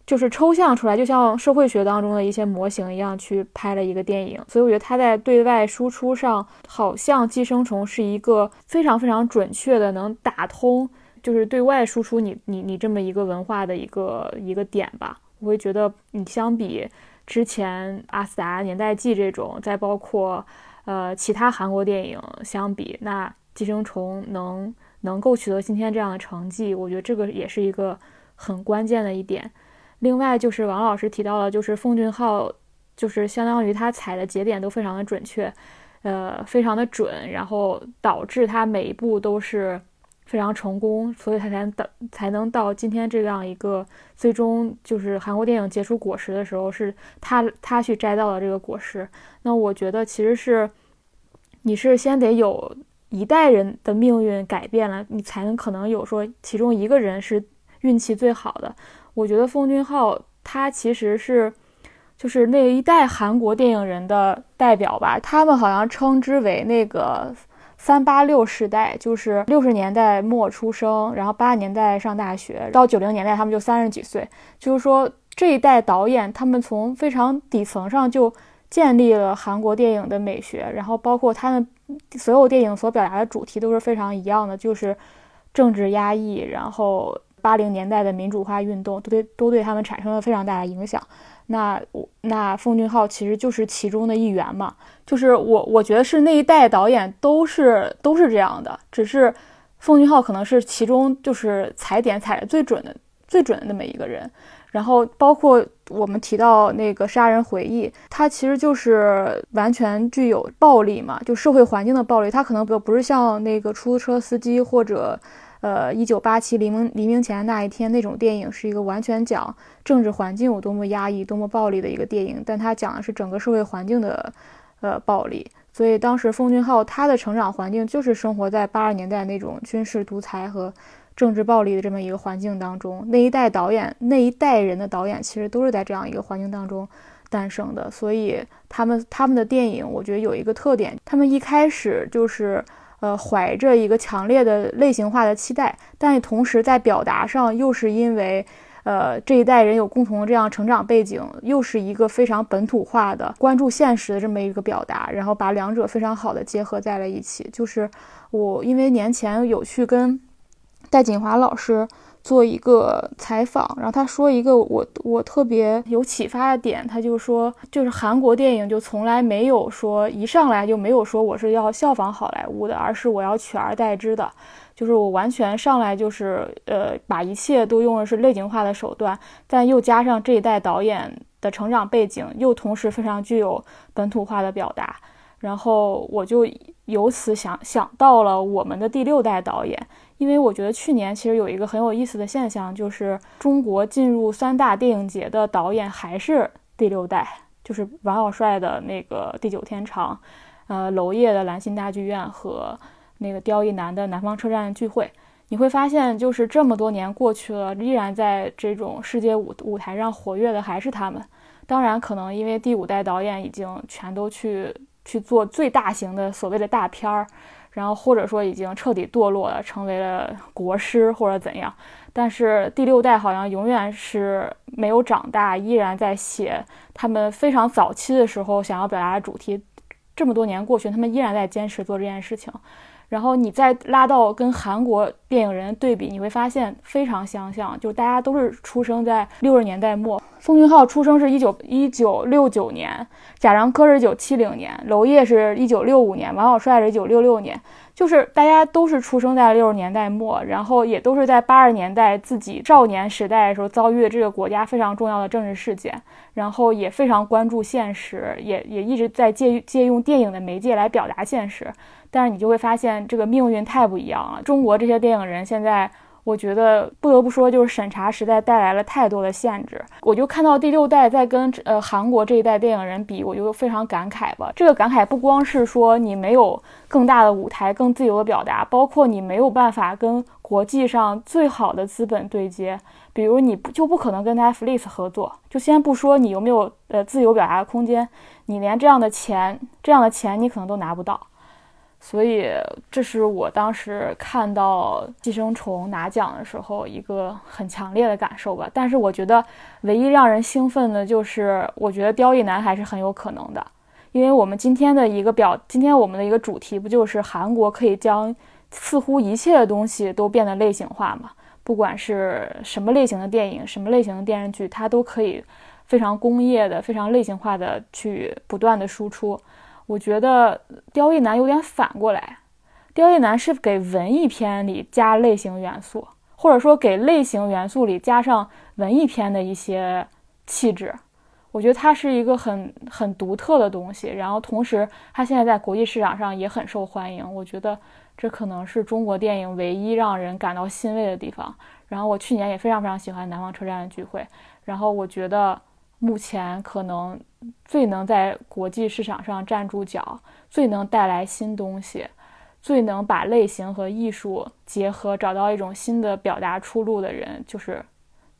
就是抽象出来，就像社会学当中的一些模型一样去拍了一个电影。所以我觉得他在对外输出上，好像《寄生虫》是一个非常非常准确的能打通，就是对外输出你你你这么一个文化的一个一个点吧。我会觉得你相比之前《阿斯达年代记》这种，再包括。呃，其他韩国电影相比，那《寄生虫》能能够取得今天这样的成绩，我觉得这个也是一个很关键的一点。另外就是王老师提到了，就是奉俊昊，就是相当于他踩的节点都非常的准确，呃，非常的准，然后导致他每一步都是。非常成功，所以他才到才能到今天这样一个最终就是韩国电影结出果实的时候，是他他去摘到了这个果实。那我觉得其实是你是先得有一代人的命运改变了，你才能可能有说其中一个人是运气最好的。我觉得奉俊昊他其实是就是那一代韩国电影人的代表吧，他们好像称之为那个。三八六世代就是六十年代末出生，然后八十年代上大学，到九零年代他们就三十几岁。就是说这一代导演，他们从非常底层上就建立了韩国电影的美学，然后包括他们所有电影所表达的主题都是非常一样的，就是政治压抑，然后八零年代的民主化运动都对都对他们产生了非常大的影响。那我那奉俊昊其实就是其中的一员嘛，就是我我觉得是那一代导演都是都是这样的，只是奉俊昊可能是其中就是踩点踩的最准的最准的那么一个人。然后包括我们提到那个杀人回忆，它其实就是完全具有暴力嘛，就社会环境的暴力。它可能不不是像那个出租车司机或者，呃，一九八七黎明黎明前那一天那种电影，是一个完全讲政治环境有多么压抑、多么暴力的一个电影。但它讲的是整个社会环境的，呃，暴力。所以当时奉俊昊他的成长环境就是生活在八十年代那种军事独裁和。政治暴力的这么一个环境当中，那一代导演，那一代人的导演其实都是在这样一个环境当中诞生的，所以他们他们的电影，我觉得有一个特点，他们一开始就是呃怀着一个强烈的类型化的期待，但同时在表达上又是因为呃这一代人有共同这样成长背景，又是一个非常本土化的关注现实的这么一个表达，然后把两者非常好的结合在了一起。就是我因为年前有去跟。戴锦华老师做一个采访，然后他说一个我我特别有启发的点，他就说，就是韩国电影就从来没有说一上来就没有说我是要效仿好莱坞的，而是我要取而代之的，就是我完全上来就是呃把一切都用的是类型化的手段，但又加上这一代导演的成长背景，又同时非常具有本土化的表达，然后我就由此想想到了我们的第六代导演。因为我觉得去年其实有一个很有意思的现象，就是中国进入三大电影节的导演还是第六代，就是王小帅的那个《地久天长》，呃，娄烨的《兰心大剧院》和那个刁亦男的《南方车站聚会》。你会发现，就是这么多年过去了，依然在这种世界舞舞台上活跃的还是他们。当然，可能因为第五代导演已经全都去去做最大型的所谓的大片儿。然后或者说已经彻底堕落了，成为了国师或者怎样，但是第六代好像永远是没有长大，依然在写他们非常早期的时候想要表达的主题。这么多年过去，他们依然在坚持做这件事情。然后你再拉到跟韩国电影人对比，你会发现非常相像，就大家都是出生在六十年代末。奉俊昊出生是一九一九六九年，贾樟柯是九七零年，娄烨是一九六五年，王小帅是一九六六年，就是大家都是出生在六十年代末，然后也都是在八十年代自己少年时代的时候遭遇的这个国家非常重要的政治事件，然后也非常关注现实，也也一直在借借用电影的媒介来表达现实。但是你就会发现，这个命运太不一样了。中国这些电影人现在，我觉得不得不说，就是审查时代带来了太多的限制。我就看到第六代在跟呃韩国这一代电影人比，我就非常感慨吧。这个感慨不光是说你没有更大的舞台、更自由的表达，包括你没有办法跟国际上最好的资本对接。比如你不就不可能跟 Netflix 合作，就先不说你有没有呃自由表达的空间，你连这样的钱、这样的钱你可能都拿不到。所以，这是我当时看到《寄生虫》拿奖的时候一个很强烈的感受吧。但是，我觉得唯一让人兴奋的就是，我觉得刁亦男还是很有可能的，因为我们今天的一个表，今天我们的一个主题不就是韩国可以将似乎一切的东西都变得类型化嘛？不管是什么类型的电影、什么类型的电视剧，它都可以非常工业的、非常类型化的去不断的输出。我觉得刁亦男有点反过来，刁亦男是给文艺片里加类型元素，或者说给类型元素里加上文艺片的一些气质。我觉得它是一个很很独特的东西，然后同时它现在在国际市场上也很受欢迎。我觉得这可能是中国电影唯一让人感到欣慰的地方。然后我去年也非常非常喜欢《南方车站的聚会》，然后我觉得。目前可能最能在国际市场上站住脚、最能带来新东西、最能把类型和艺术结合、找到一种新的表达出路的人，就是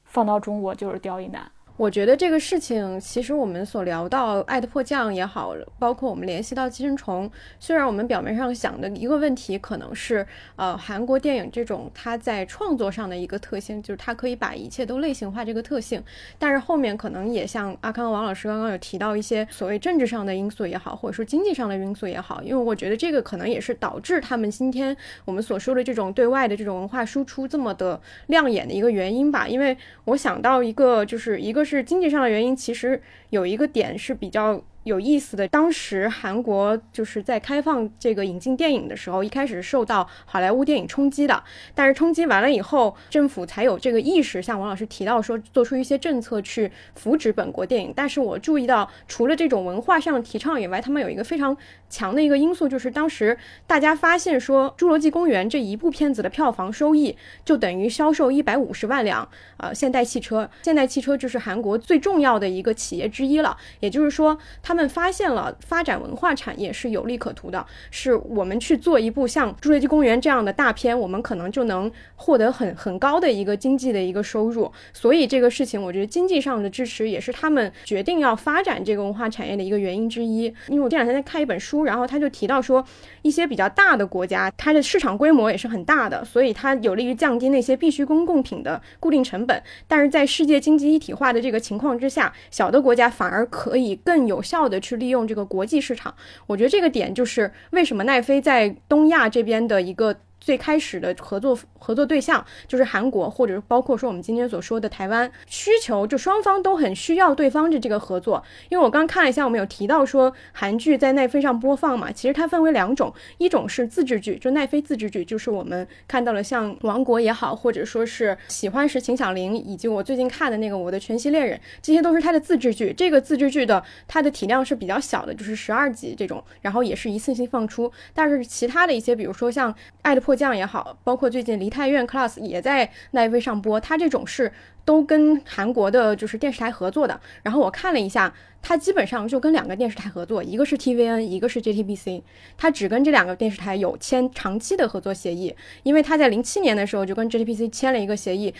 放到中国就是刁亦男。我觉得这个事情，其实我们所聊到《爱的迫降》也好，包括我们联系到《寄生虫》，虽然我们表面上想的一个问题可能是，呃，韩国电影这种它在创作上的一个特性，就是它可以把一切都类型化这个特性，但是后面可能也像阿康王老师刚刚有提到一些所谓政治上的因素也好，或者说经济上的因素也好，因为我觉得这个可能也是导致他们今天我们所说的这种对外的这种文化输出这么的亮眼的一个原因吧。因为我想到一个，就是一个是经济上的原因，其实有一个点是比较。有意思的，当时韩国就是在开放这个引进电影的时候，一开始受到好莱坞电影冲击的，但是冲击完了以后，政府才有这个意识，像王老师提到说，做出一些政策去扶植本国电影。但是我注意到，除了这种文化上的提倡以外，他们有一个非常强的一个因素，就是当时大家发现说，《侏罗纪公园》这一部片子的票房收益就等于销售一百五十万辆呃现代汽车，现代汽车就是韩国最重要的一个企业之一了，也就是说，他。他们发现了发展文化产业是有利可图的，是我们去做一部像《侏罗纪公园》这样的大片，我们可能就能获得很很高的一个经济的一个收入。所以这个事情，我觉得经济上的支持也是他们决定要发展这个文化产业的一个原因之一。因为我这两天在看一本书，然后他就提到说，一些比较大的国家，它的市场规模也是很大的，所以它有利于降低那些必需公共品的固定成本。但是在世界经济一体化的这个情况之下，小的国家反而可以更有效。的去利用这个国际市场，我觉得这个点就是为什么奈飞在东亚这边的一个。最开始的合作合作对象就是韩国，或者包括说我们今天所说的台湾，需求就双方都很需要对方的这个合作。因为我刚看了一下，我们有提到说韩剧在奈飞上播放嘛，其实它分为两种，一种是自制剧，就奈飞自制剧，就是我们看到了像《王国》也好，或者说是《喜欢时秦响铃》，以及我最近看的那个《我的全息恋人》，这些都是它的自制剧。这个自制剧的它的体量是比较小的，就是十二集这种，然后也是一次性放出。但是其他的一些，比如说像《爱的迫》。降也好，包括最近《梨泰院 Class》也在奈飞上播，它这种是都跟韩国的就是电视台合作的。然后我看了一下，它基本上就跟两个电视台合作，一个是 TVN，一个是 JTBC，它只跟这两个电视台有签长期的合作协议。因为它在零七年的时候就跟 JTBC 签了一个协议，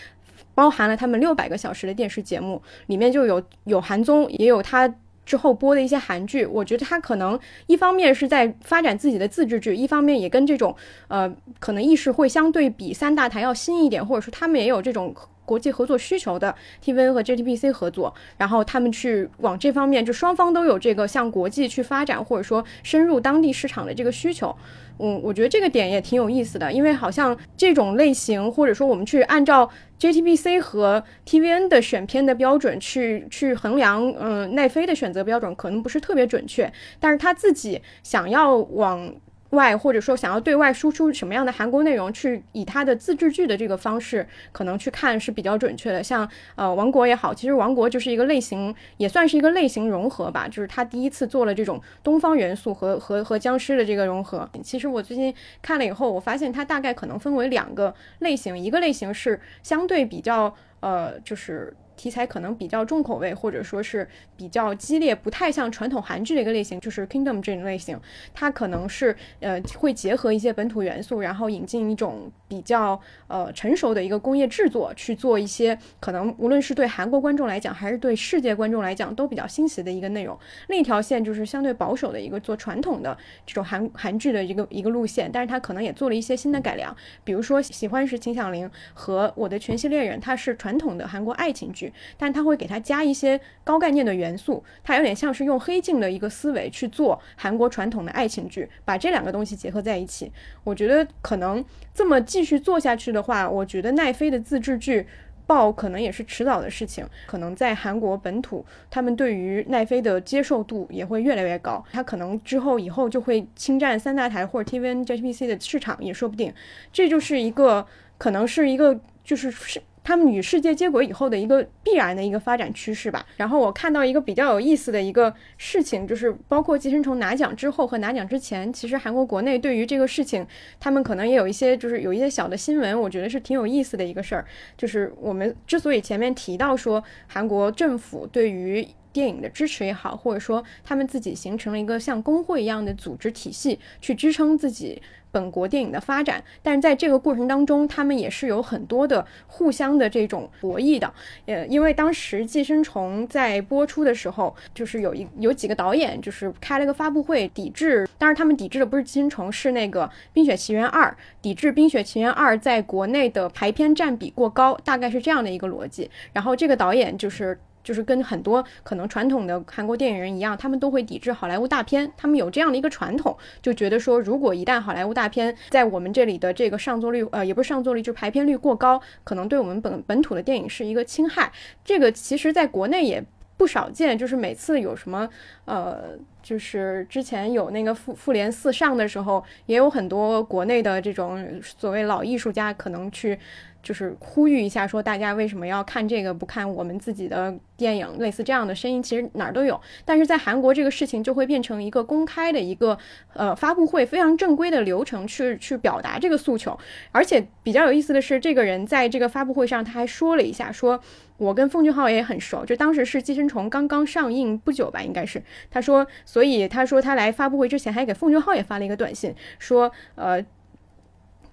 包含了他们六百个小时的电视节目，里面就有有韩综，也有它。之后播的一些韩剧，我觉得他可能一方面是在发展自己的自制剧，一方面也跟这种呃可能意识会相对比三大台要新一点，或者说他们也有这种国际合作需求的 TVN 和 JTBC 合作，然后他们去往这方面，就双方都有这个向国际去发展，或者说深入当地市场的这个需求。嗯，我觉得这个点也挺有意思的，因为好像这种类型，或者说我们去按照 JTBC 和 TVN 的选片的标准去去衡量，嗯，奈飞的选择标准可能不是特别准确，但是他自己想要往。外或者说想要对外输出什么样的韩国内容，去以他的自制剧的这个方式，可能去看是比较准确的。像呃王国也好，其实王国就是一个类型，也算是一个类型融合吧，就是他第一次做了这种东方元素和和和僵尸的这个融合。其实我最近看了以后，我发现它大概可能分为两个类型，一个类型是相对比较呃就是。题材可能比较重口味，或者说是比较激烈，不太像传统韩剧的一个类型，就是 Kingdom 这种类型，它可能是呃会结合一些本土元素，然后引进一种比较呃成熟的一个工业制作去做一些可能无论是对韩国观众来讲，还是对世界观众来讲都比较新奇的一个内容。另一条线就是相对保守的一个做传统的这种韩韩剧的一个一个路线，但是它可能也做了一些新的改良，比如说喜欢是秦响铃和我的全息恋人，它是传统的韩国爱情剧。但他会给它加一些高概念的元素，它有点像是用黑镜的一个思维去做韩国传统的爱情剧，把这两个东西结合在一起。我觉得可能这么继续做下去的话，我觉得奈飞的自制剧爆可能也是迟早的事情。可能在韩国本土，他们对于奈飞的接受度也会越来越高。他可能之后以后就会侵占三大台或者 TVN、JTBC 的市场也说不定。这就是一个可能是一个就是是。他们与世界接轨以后的一个必然的一个发展趋势吧。然后我看到一个比较有意思的一个事情，就是包括《寄生虫》拿奖之后和拿奖之前，其实韩国国内对于这个事情，他们可能也有一些就是有一些小的新闻，我觉得是挺有意思的一个事儿。就是我们之所以前面提到说韩国政府对于电影的支持也好，或者说他们自己形成了一个像工会一样的组织体系去支撑自己。本国电影的发展，但是在这个过程当中，他们也是有很多的互相的这种博弈的。呃，因为当时《寄生虫》在播出的时候，就是有一有几个导演就是开了个发布会抵制，当然他们抵制的不是《寄生虫》，是那个《冰雪奇缘二》，抵制《冰雪奇缘二》在国内的排片占比过高，大概是这样的一个逻辑。然后这个导演就是。就是跟很多可能传统的韩国电影人一样，他们都会抵制好莱坞大片，他们有这样的一个传统，就觉得说，如果一旦好莱坞大片在我们这里的这个上座率，呃，也不是上座率，就是排片率过高，可能对我们本本土的电影是一个侵害。这个其实在国内也不少见，就是每次有什么，呃，就是之前有那个复复联四上的时候，也有很多国内的这种所谓老艺术家可能去。就是呼吁一下，说大家为什么要看这个不看我们自己的电影？类似这样的声音，其实哪儿都有。但是在韩国，这个事情就会变成一个公开的一个呃发布会，非常正规的流程去去表达这个诉求。而且比较有意思的是，这个人在这个发布会上他还说了一下，说我跟奉俊昊也很熟，就当时是《寄生虫》刚刚上映不久吧，应该是。他说，所以他说他来发布会之前还给奉俊昊也发了一个短信，说呃。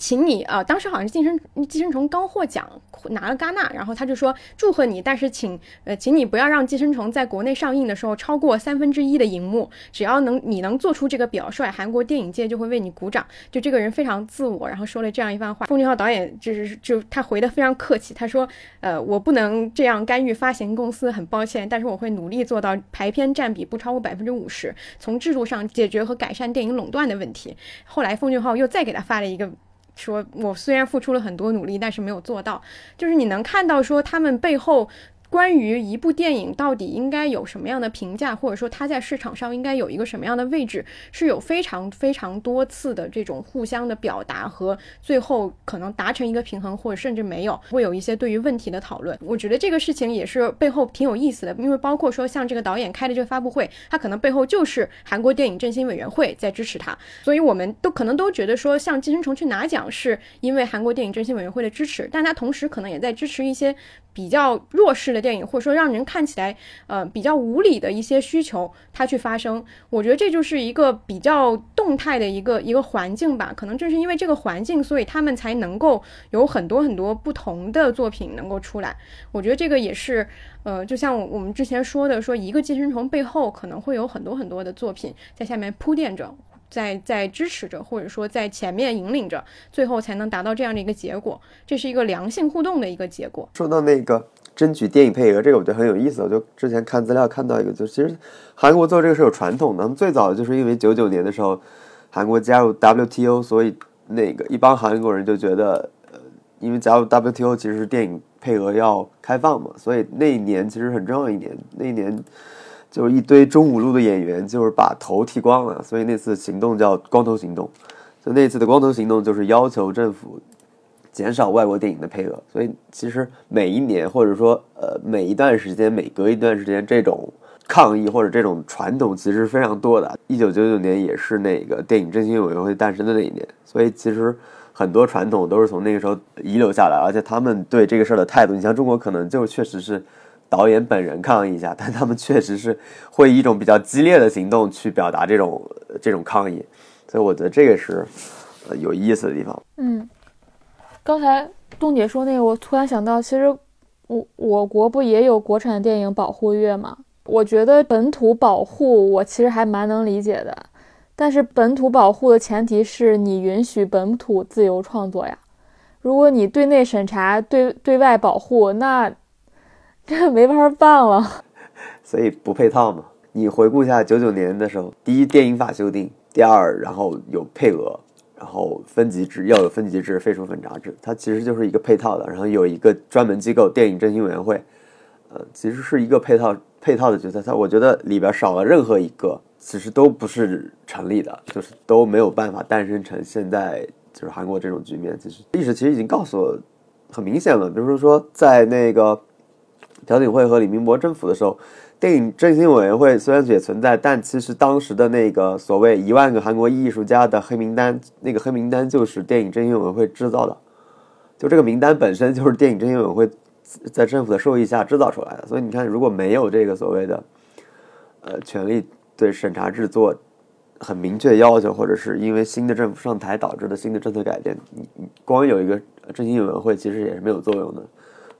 请你啊，当时好像是寄生寄生虫刚获奖，拿了戛纳，然后他就说祝贺你，但是请呃，请你不要让寄生虫在国内上映的时候超过三分之一的荧幕，只要能你能做出这个表率，韩国电影界就会为你鼓掌。就这个人非常自我，然后说了这样一番话。奉俊昊导演就是就他回的非常客气，他说呃，我不能这样干预发行公司，很抱歉，但是我会努力做到排片占比不超过百分之五十，从制度上解决和改善电影垄断的问题。后来奉俊昊又再给他发了一个。说我虽然付出了很多努力，但是没有做到。就是你能看到说他们背后。关于一部电影到底应该有什么样的评价，或者说它在市场上应该有一个什么样的位置，是有非常非常多次的这种互相的表达和最后可能达成一个平衡，或者甚至没有，会有一些对于问题的讨论。我觉得这个事情也是背后挺有意思的，因为包括说像这个导演开的这个发布会，他可能背后就是韩国电影振兴委员会在支持他，所以我们都可能都觉得说像《寄生虫》去拿奖是因为韩国电影振兴委员会的支持，但他同时可能也在支持一些。比较弱势的电影，或者说让人看起来呃比较无理的一些需求，它去发生，我觉得这就是一个比较动态的一个一个环境吧。可能正是因为这个环境，所以他们才能够有很多很多不同的作品能够出来。我觉得这个也是呃，就像我们之前说的，说一个寄生虫背后可能会有很多很多的作品在下面铺垫着。在在支持着，或者说在前面引领着，最后才能达到这样的一个结果。这是一个良性互动的一个结果。说到那个争取电影配额，这个我觉得很有意思。我就之前看资料看到一个，就其实韩国做这个是有传统的。最早就是因为九九年的时候，韩国加入 WTO，所以那个一帮韩国人就觉得，呃，因为加入 WTO 其实是电影配额要开放嘛，所以那一年其实很重要一年。那一年。就是一堆中五路的演员，就是把头剃光了，所以那次行动叫“光头行动”。就那次的“光头行动”，就是要求政府减少外国电影的配额。所以其实每一年，或者说呃每一段时间，每隔一段时间，这种抗议或者这种传统其实非常多的。一九九九年也是那个电影振兴委员会诞生的那一年，所以其实很多传统都是从那个时候遗留下来，而且他们对这个事儿的态度，你像中国可能就确实是。导演本人抗议一下，*laughs* 但他们确实是会以一种比较激烈的行动去表达这种这种抗议，所以我觉得这个是呃有意思的地方。嗯，刚才冬姐说那个，我突然想到，其实我我国不也有国产电影保护月吗？我觉得本土保护我其实还蛮能理解的，但是本土保护的前提是你允许本土自由创作呀。如果你对内审查、对对外保护，那这 *laughs* 没法办了，*laughs* 所以不配套嘛。你回顾一下九九年的时候，第一电影法修订，第二然后有配额，然后分级制要有分级制，废除粉渣制，它其实就是一个配套的。然后有一个专门机构电影振兴委员会，呃，其实是一个配套配套的角色。它我觉得里边少了任何一个，其实都不是成立的，就是都没有办法诞生成现在就是韩国这种局面。其实历史其实已经告诉我很明显了，比如说在那个。朴槿惠和李明博政府的时候，电影振兴委员会虽然也存在，但其实当时的那个所谓一万个韩国艺术家的黑名单，那个黑名单就是电影振兴委员会制造的，就这个名单本身就是电影振兴委员会在政府的授意下制造出来的。所以你看，如果没有这个所谓的呃权力对审查制作很明确要求，或者是因为新的政府上台导致的新的政策改变，你光有一个振兴委员会其实也是没有作用的，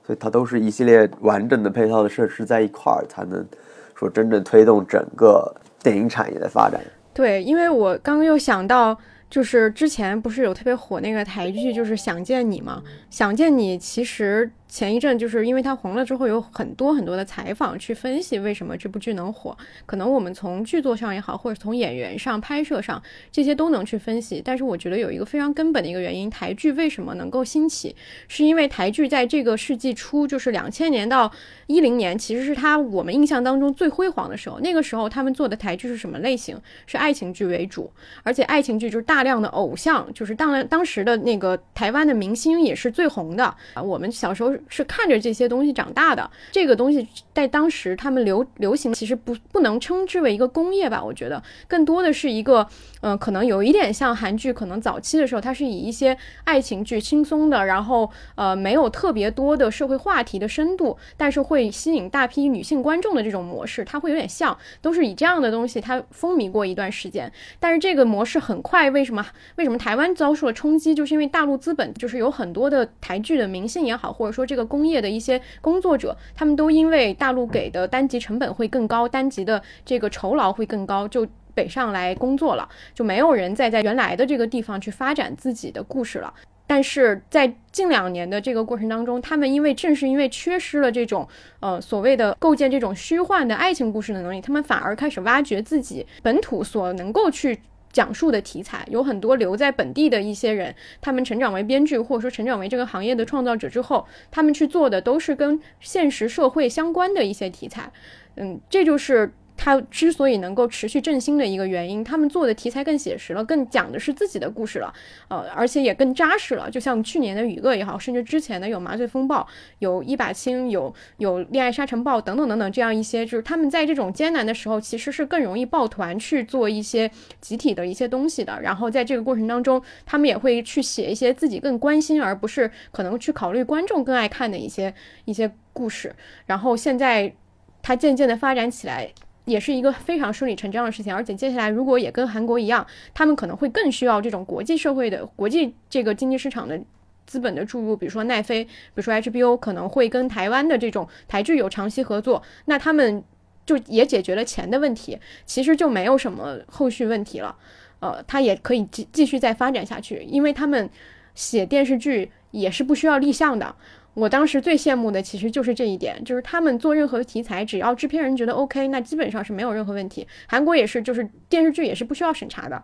所以它都是一系列完整的配套的设施在一块儿，才能说真正推动整个电影产业的发展。对，因为我刚刚又想到，就是之前不是有特别火那个台剧，就是《想见你》嘛？《想见你》其实。前一阵就是因为它红了之后，有很多很多的采访去分析为什么这部剧能火。可能我们从剧作上也好，或者从演员上、拍摄上这些都能去分析。但是我觉得有一个非常根本的一个原因，台剧为什么能够兴起，是因为台剧在这个世纪初，就是两千年到一零年，其实是它我们印象当中最辉煌的时候。那个时候他们做的台剧是什么类型？是爱情剧为主，而且爱情剧就是大量的偶像，就是当当时的那个台湾的明星也是最红的啊。我们小时候。是看着这些东西长大的，这个东西在当时他们流流行，其实不不能称之为一个工业吧？我觉得更多的是一个，嗯，可能有一点像韩剧，可能早期的时候它是以一些爱情剧轻松的，然后呃没有特别多的社会话题的深度，但是会吸引大批女性观众的这种模式，它会有点像，都是以这样的东西它风靡过一段时间。但是这个模式很快，为什么为什么台湾遭受了冲击？就是因为大陆资本就是有很多的台剧的明星也好，或者说这个工业的一些工作者，他们都因为大陆给的单集成本会更高，单集的这个酬劳会更高，就北上来工作了，就没有人再在原来的这个地方去发展自己的故事了。但是在近两年的这个过程当中，他们因为正是因为缺失了这种呃所谓的构建这种虚幻的爱情故事的能力，他们反而开始挖掘自己本土所能够去。讲述的题材有很多留在本地的一些人，他们成长为编剧，或者说成长为这个行业的创造者之后，他们去做的都是跟现实社会相关的一些题材。嗯，这就是。他之所以能够持续振兴的一个原因，他们做的题材更写实了，更讲的是自己的故事了，呃，而且也更扎实了。就像去年的《雨恶》也好，甚至之前的有《麻醉风暴》、有《一把青》、有有《恋爱沙尘暴》等等等等，这样一些，就是他们在这种艰难的时候，其实是更容易抱团去做一些集体的一些东西的。然后在这个过程当中，他们也会去写一些自己更关心，而不是可能去考虑观众更爱看的一些一些故事。然后现在，它渐渐的发展起来。也是一个非常顺理成章的事情，而且接下来如果也跟韩国一样，他们可能会更需要这种国际社会的国际这个经济市场的资本的注入，比如说奈飞，比如说 HBO 可能会跟台湾的这种台剧有长期合作，那他们就也解决了钱的问题，其实就没有什么后续问题了，呃，他也可以继继续再发展下去，因为他们写电视剧也是不需要立项的。我当时最羡慕的其实就是这一点，就是他们做任何题材，只要制片人觉得 OK，那基本上是没有任何问题。韩国也是，就是电视剧也是不需要审查的。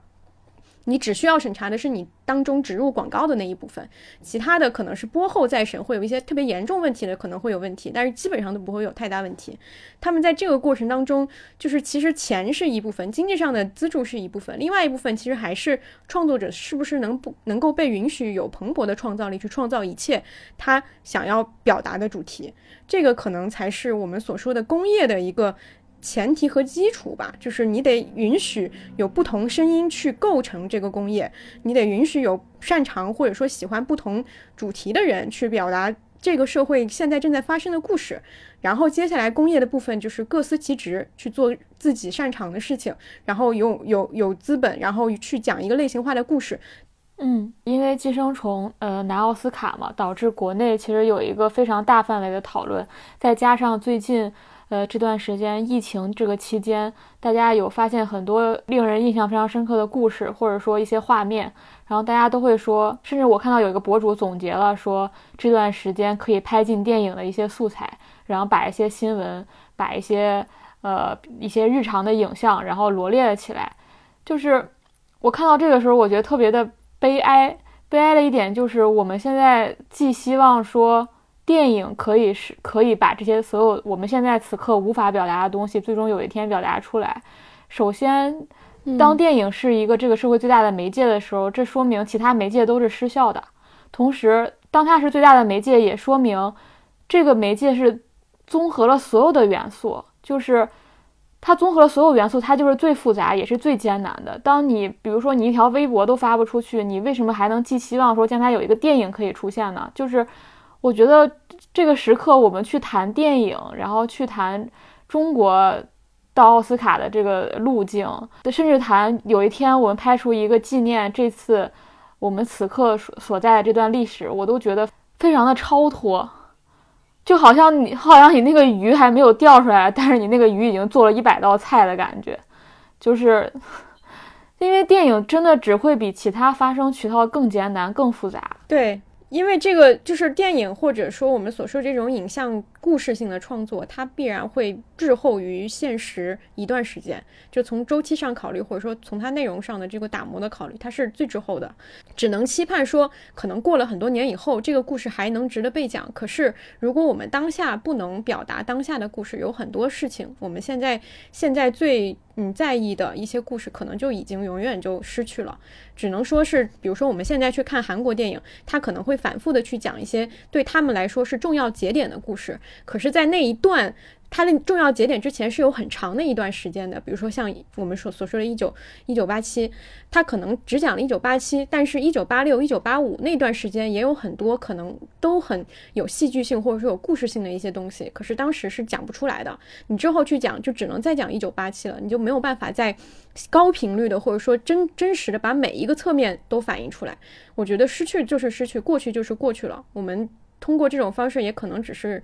你只需要审查的是你当中植入广告的那一部分，其他的可能是播后再审，会有一些特别严重问题的可能会有问题，但是基本上都不会有太大问题。他们在这个过程当中，就是其实钱是一部分，经济上的资助是一部分，另外一部分其实还是创作者是不是能不能够被允许有蓬勃的创造力去创造一切他想要表达的主题，这个可能才是我们所说的工业的一个。前提和基础吧，就是你得允许有不同声音去构成这个工业，你得允许有擅长或者说喜欢不同主题的人去表达这个社会现在正在发生的故事。然后接下来工业的部分就是各司其职去做自己擅长的事情，然后有有有资本，然后去讲一个类型化的故事。嗯，因为《寄生虫》呃拿奥斯卡嘛，导致国内其实有一个非常大范围的讨论，再加上最近。呃，这段时间疫情这个期间，大家有发现很多令人印象非常深刻的故事，或者说一些画面，然后大家都会说，甚至我看到有一个博主总结了说，这段时间可以拍进电影的一些素材，然后把一些新闻，把一些呃一些日常的影像，然后罗列了起来。就是我看到这个时候，我觉得特别的悲哀，悲哀的一点就是我们现在既希望说。电影可以是可以把这些所有我们现在此刻无法表达的东西，最终有一天表达出来。首先，当电影是一个这个社会最大的媒介的时候，这说明其他媒介都是失效的。同时，当它是最大的媒介，也说明这个媒介是综合了所有的元素，就是它综合了所有元素，它就是最复杂也是最艰难的。当你比如说你一条微博都发不出去，你为什么还能寄希望说将来有一个电影可以出现呢？就是。我觉得这个时刻，我们去谈电影，然后去谈中国到奥斯卡的这个路径，甚至谈有一天我们拍出一个纪念这次我们此刻所所在的这段历史，我都觉得非常的超脱，就好像你好像你那个鱼还没有钓出来，但是你那个鱼已经做了一百道菜的感觉，就是 *laughs* 因为电影真的只会比其他发声渠道更艰难、更复杂。对，因为这个就是电影，或者说我们所说这种影像故事性的创作，它必然会滞后于现实一段时间。就从周期上考虑，或者说从它内容上的这个打磨的考虑，它是最滞后的。只能期盼说，可能过了很多年以后，这个故事还能值得被讲。可是，如果我们当下不能表达当下的故事，有很多事情，我们现在现在最嗯在意的一些故事，可能就已经永远就失去了。只能说是，比如说我们现在去看韩国电影，它可能会反复的去讲一些对他们来说是重要节点的故事。可是，在那一段它的重要节点之前是有很长的一段时间的，比如说像我们所所说的一九一九八七，它可能只讲了一九八七，但是一九八六、一九八五那段时间也有很多可能都很有戏剧性或者说有故事性的一些东西，可是当时是讲不出来的。你之后去讲，就只能再讲一九八七了，你就没有办法再高频率的或者说真真实的把每一个侧面都反映出来。我觉得失去就是失去，过去就是过去了。我们通过这种方式，也可能只是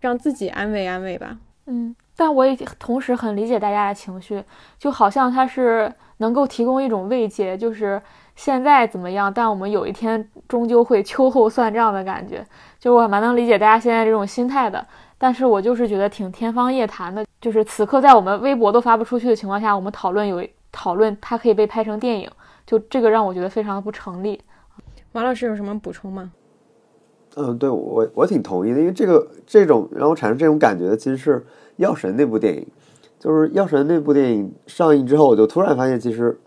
让自己安慰安慰吧。嗯，但我也同时很理解大家的情绪，就好像它是能够提供一种慰藉，就是现在怎么样，但我们有一天终究会秋后算账的感觉。就我蛮能理解大家现在这种心态的，但是我就是觉得挺天方夜谭的。就是此刻在我们微博都发不出去的情况下，我们讨论有讨论它可以被拍成电影，就这个让我觉得非常的不成立。王老师有什么补充吗？嗯，对我我挺同意的，因为这个这种让我产生这种感觉的，其实是《药神》那部电影。就是《药神》那部电影上映之后，我就突然发现，其实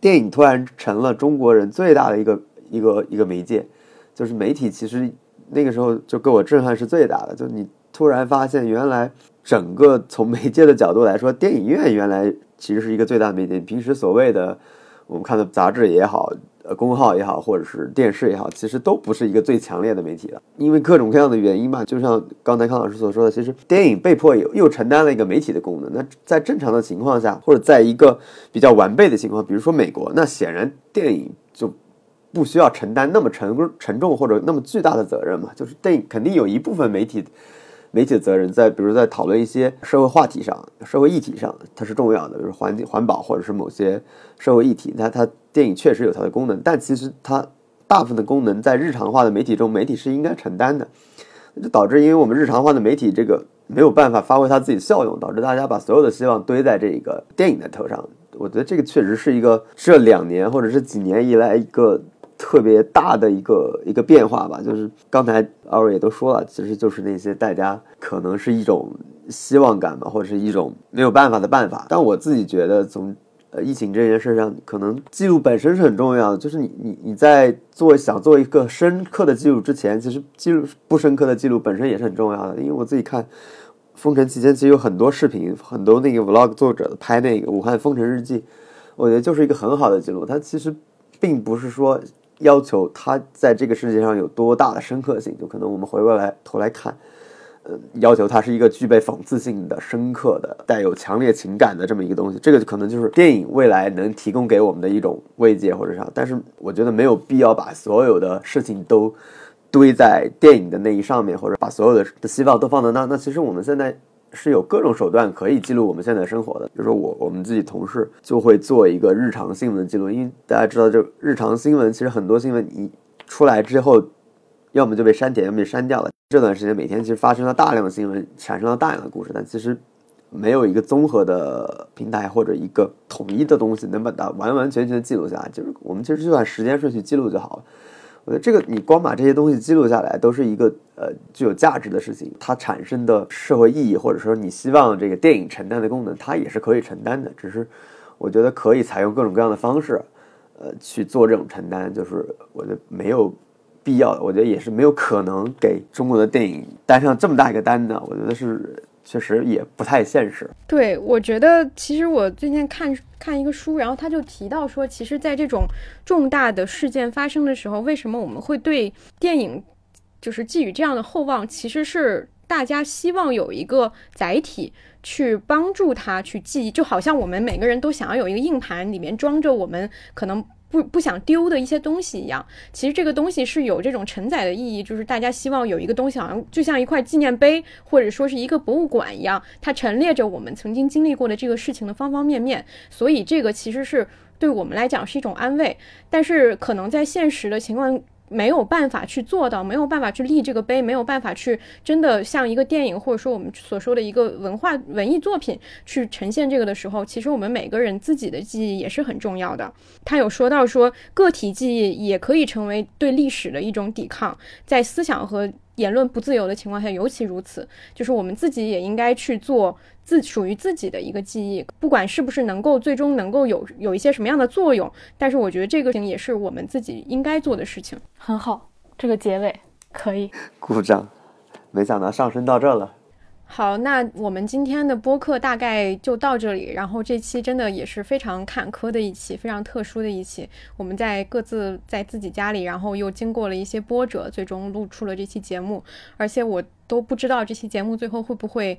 电影突然成了中国人最大的一个一个一个媒介。就是媒体其实那个时候就给我震撼是最大的，就你突然发现，原来整个从媒介的角度来说，电影院原来其实是一个最大的媒介。平时所谓的我们看的杂志也好。呃，公号也好，或者是电视也好，其实都不是一个最强烈的媒体了，因为各种各样的原因吧。就像刚才康老师所说的，其实电影被迫又又承担了一个媒体的功能。那在正常的情况下，或者在一个比较完备的情况，比如说美国，那显然电影就不需要承担那么沉沉重或者那么巨大的责任嘛。就是电影肯定有一部分媒体媒体的责任，在比如在讨论一些社会话题上、社会议题上，它是重要的，比如环境环保或者是某些社会议题，它它。电影确实有它的功能，但其实它大部分的功能在日常化的媒体中，媒体是应该承担的，就导致因为我们日常化的媒体这个没有办法发挥它自己的效用，导致大家把所有的希望堆在这个电影的头上。我觉得这个确实是一个这两年或者是几年以来一个特别大的一个一个变化吧。就是刚才二位也都说了，其实就是那些大家可能是一种希望感吧，或者是一种没有办法的办法。但我自己觉得从呃，疫情这件事上，可能记录本身是很重要的。就是你你你在做想做一个深刻的记录之前，其实记录不深刻的记录本身也是很重要的。因为我自己看封城期间，其实有很多视频，很多那个 vlog 作者拍那个武汉封城日记，我觉得就是一个很好的记录。它其实并不是说要求它在这个世界上有多大的深刻性，就可能我们回过来头来看。呃，要求它是一个具备讽刺性的、深刻的、带有强烈情感的这么一个东西，这个可能就是电影未来能提供给我们的一种慰藉或者啥。但是我觉得没有必要把所有的事情都堆在电影的那一上面，或者把所有的的希望都放在那。那其实我们现在是有各种手段可以记录我们现在生活的。比如说我我们自己同事就会做一个日常新闻的记录，因为大家知道，就日常新闻其实很多新闻一出来之后。要么就被删减，要么被删掉了。这段时间每天其实发生了大量的新闻，产生了大量的故事，但其实没有一个综合的平台或者一个统一的东西能把它完完全全的记录下来。就是我们其实就按时间顺序记录就好了。我觉得这个你光把这些东西记录下来，都是一个呃具有价值的事情。它产生的社会意义，或者说你希望这个电影承担的功能，它也是可以承担的。只是我觉得可以采用各种各样的方式，呃，去做这种承担。就是我觉得没有。必要，我觉得也是没有可能给中国的电影担上这么大一个担的。我觉得是确实也不太现实。对，我觉得其实我最近看看一个书，然后他就提到说，其实，在这种重大的事件发生的时候，为什么我们会对电影就是寄予这样的厚望？其实是大家希望有一个载体去帮助他去记忆，就好像我们每个人都想要有一个硬盘，里面装着我们可能不不想丢的一些东西一样。其实这个东西是有这种承载的意义，就是大家希望有一个东西，好像就像一块纪念碑，或者说是一个博物馆一样，它陈列着我们曾经经历过的这个事情的方方面面。所以这个其实是对我们来讲是一种安慰，但是可能在现实的情况。没有办法去做到，没有办法去立这个碑，没有办法去真的像一个电影或者说我们所说的一个文化文艺作品去呈现这个的时候，其实我们每个人自己的记忆也是很重要的。他有说到说，个体记忆也可以成为对历史的一种抵抗，在思想和言论不自由的情况下尤其如此。就是我们自己也应该去做自属于自己的一个记忆，不管是不是能够最终能够有有一些什么样的作用，但是我觉得这个事情也是我们自己应该做的事情。很好，这个结尾可以。*laughs* 鼓掌！没想到上升到这了。好，那我们今天的播客大概就到这里。然后这期真的也是非常坎坷的一期，非常特殊的一期。我们在各自在自己家里，然后又经过了一些波折，最终录出了这期节目。而且我都不知道这期节目最后会不会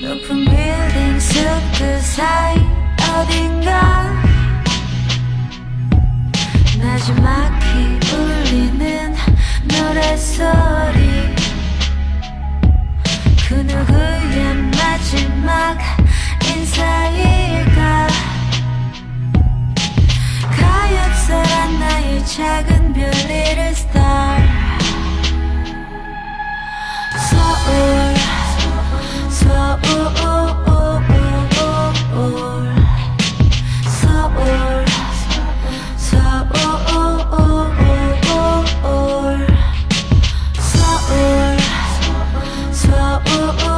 높은 빌딩 숲그 사이 어딘가. 마지막히 울리는 노래소리. 그 누구의 마지막 인사일까? 가엾어란 나의 작은 별 little star. 서울 서울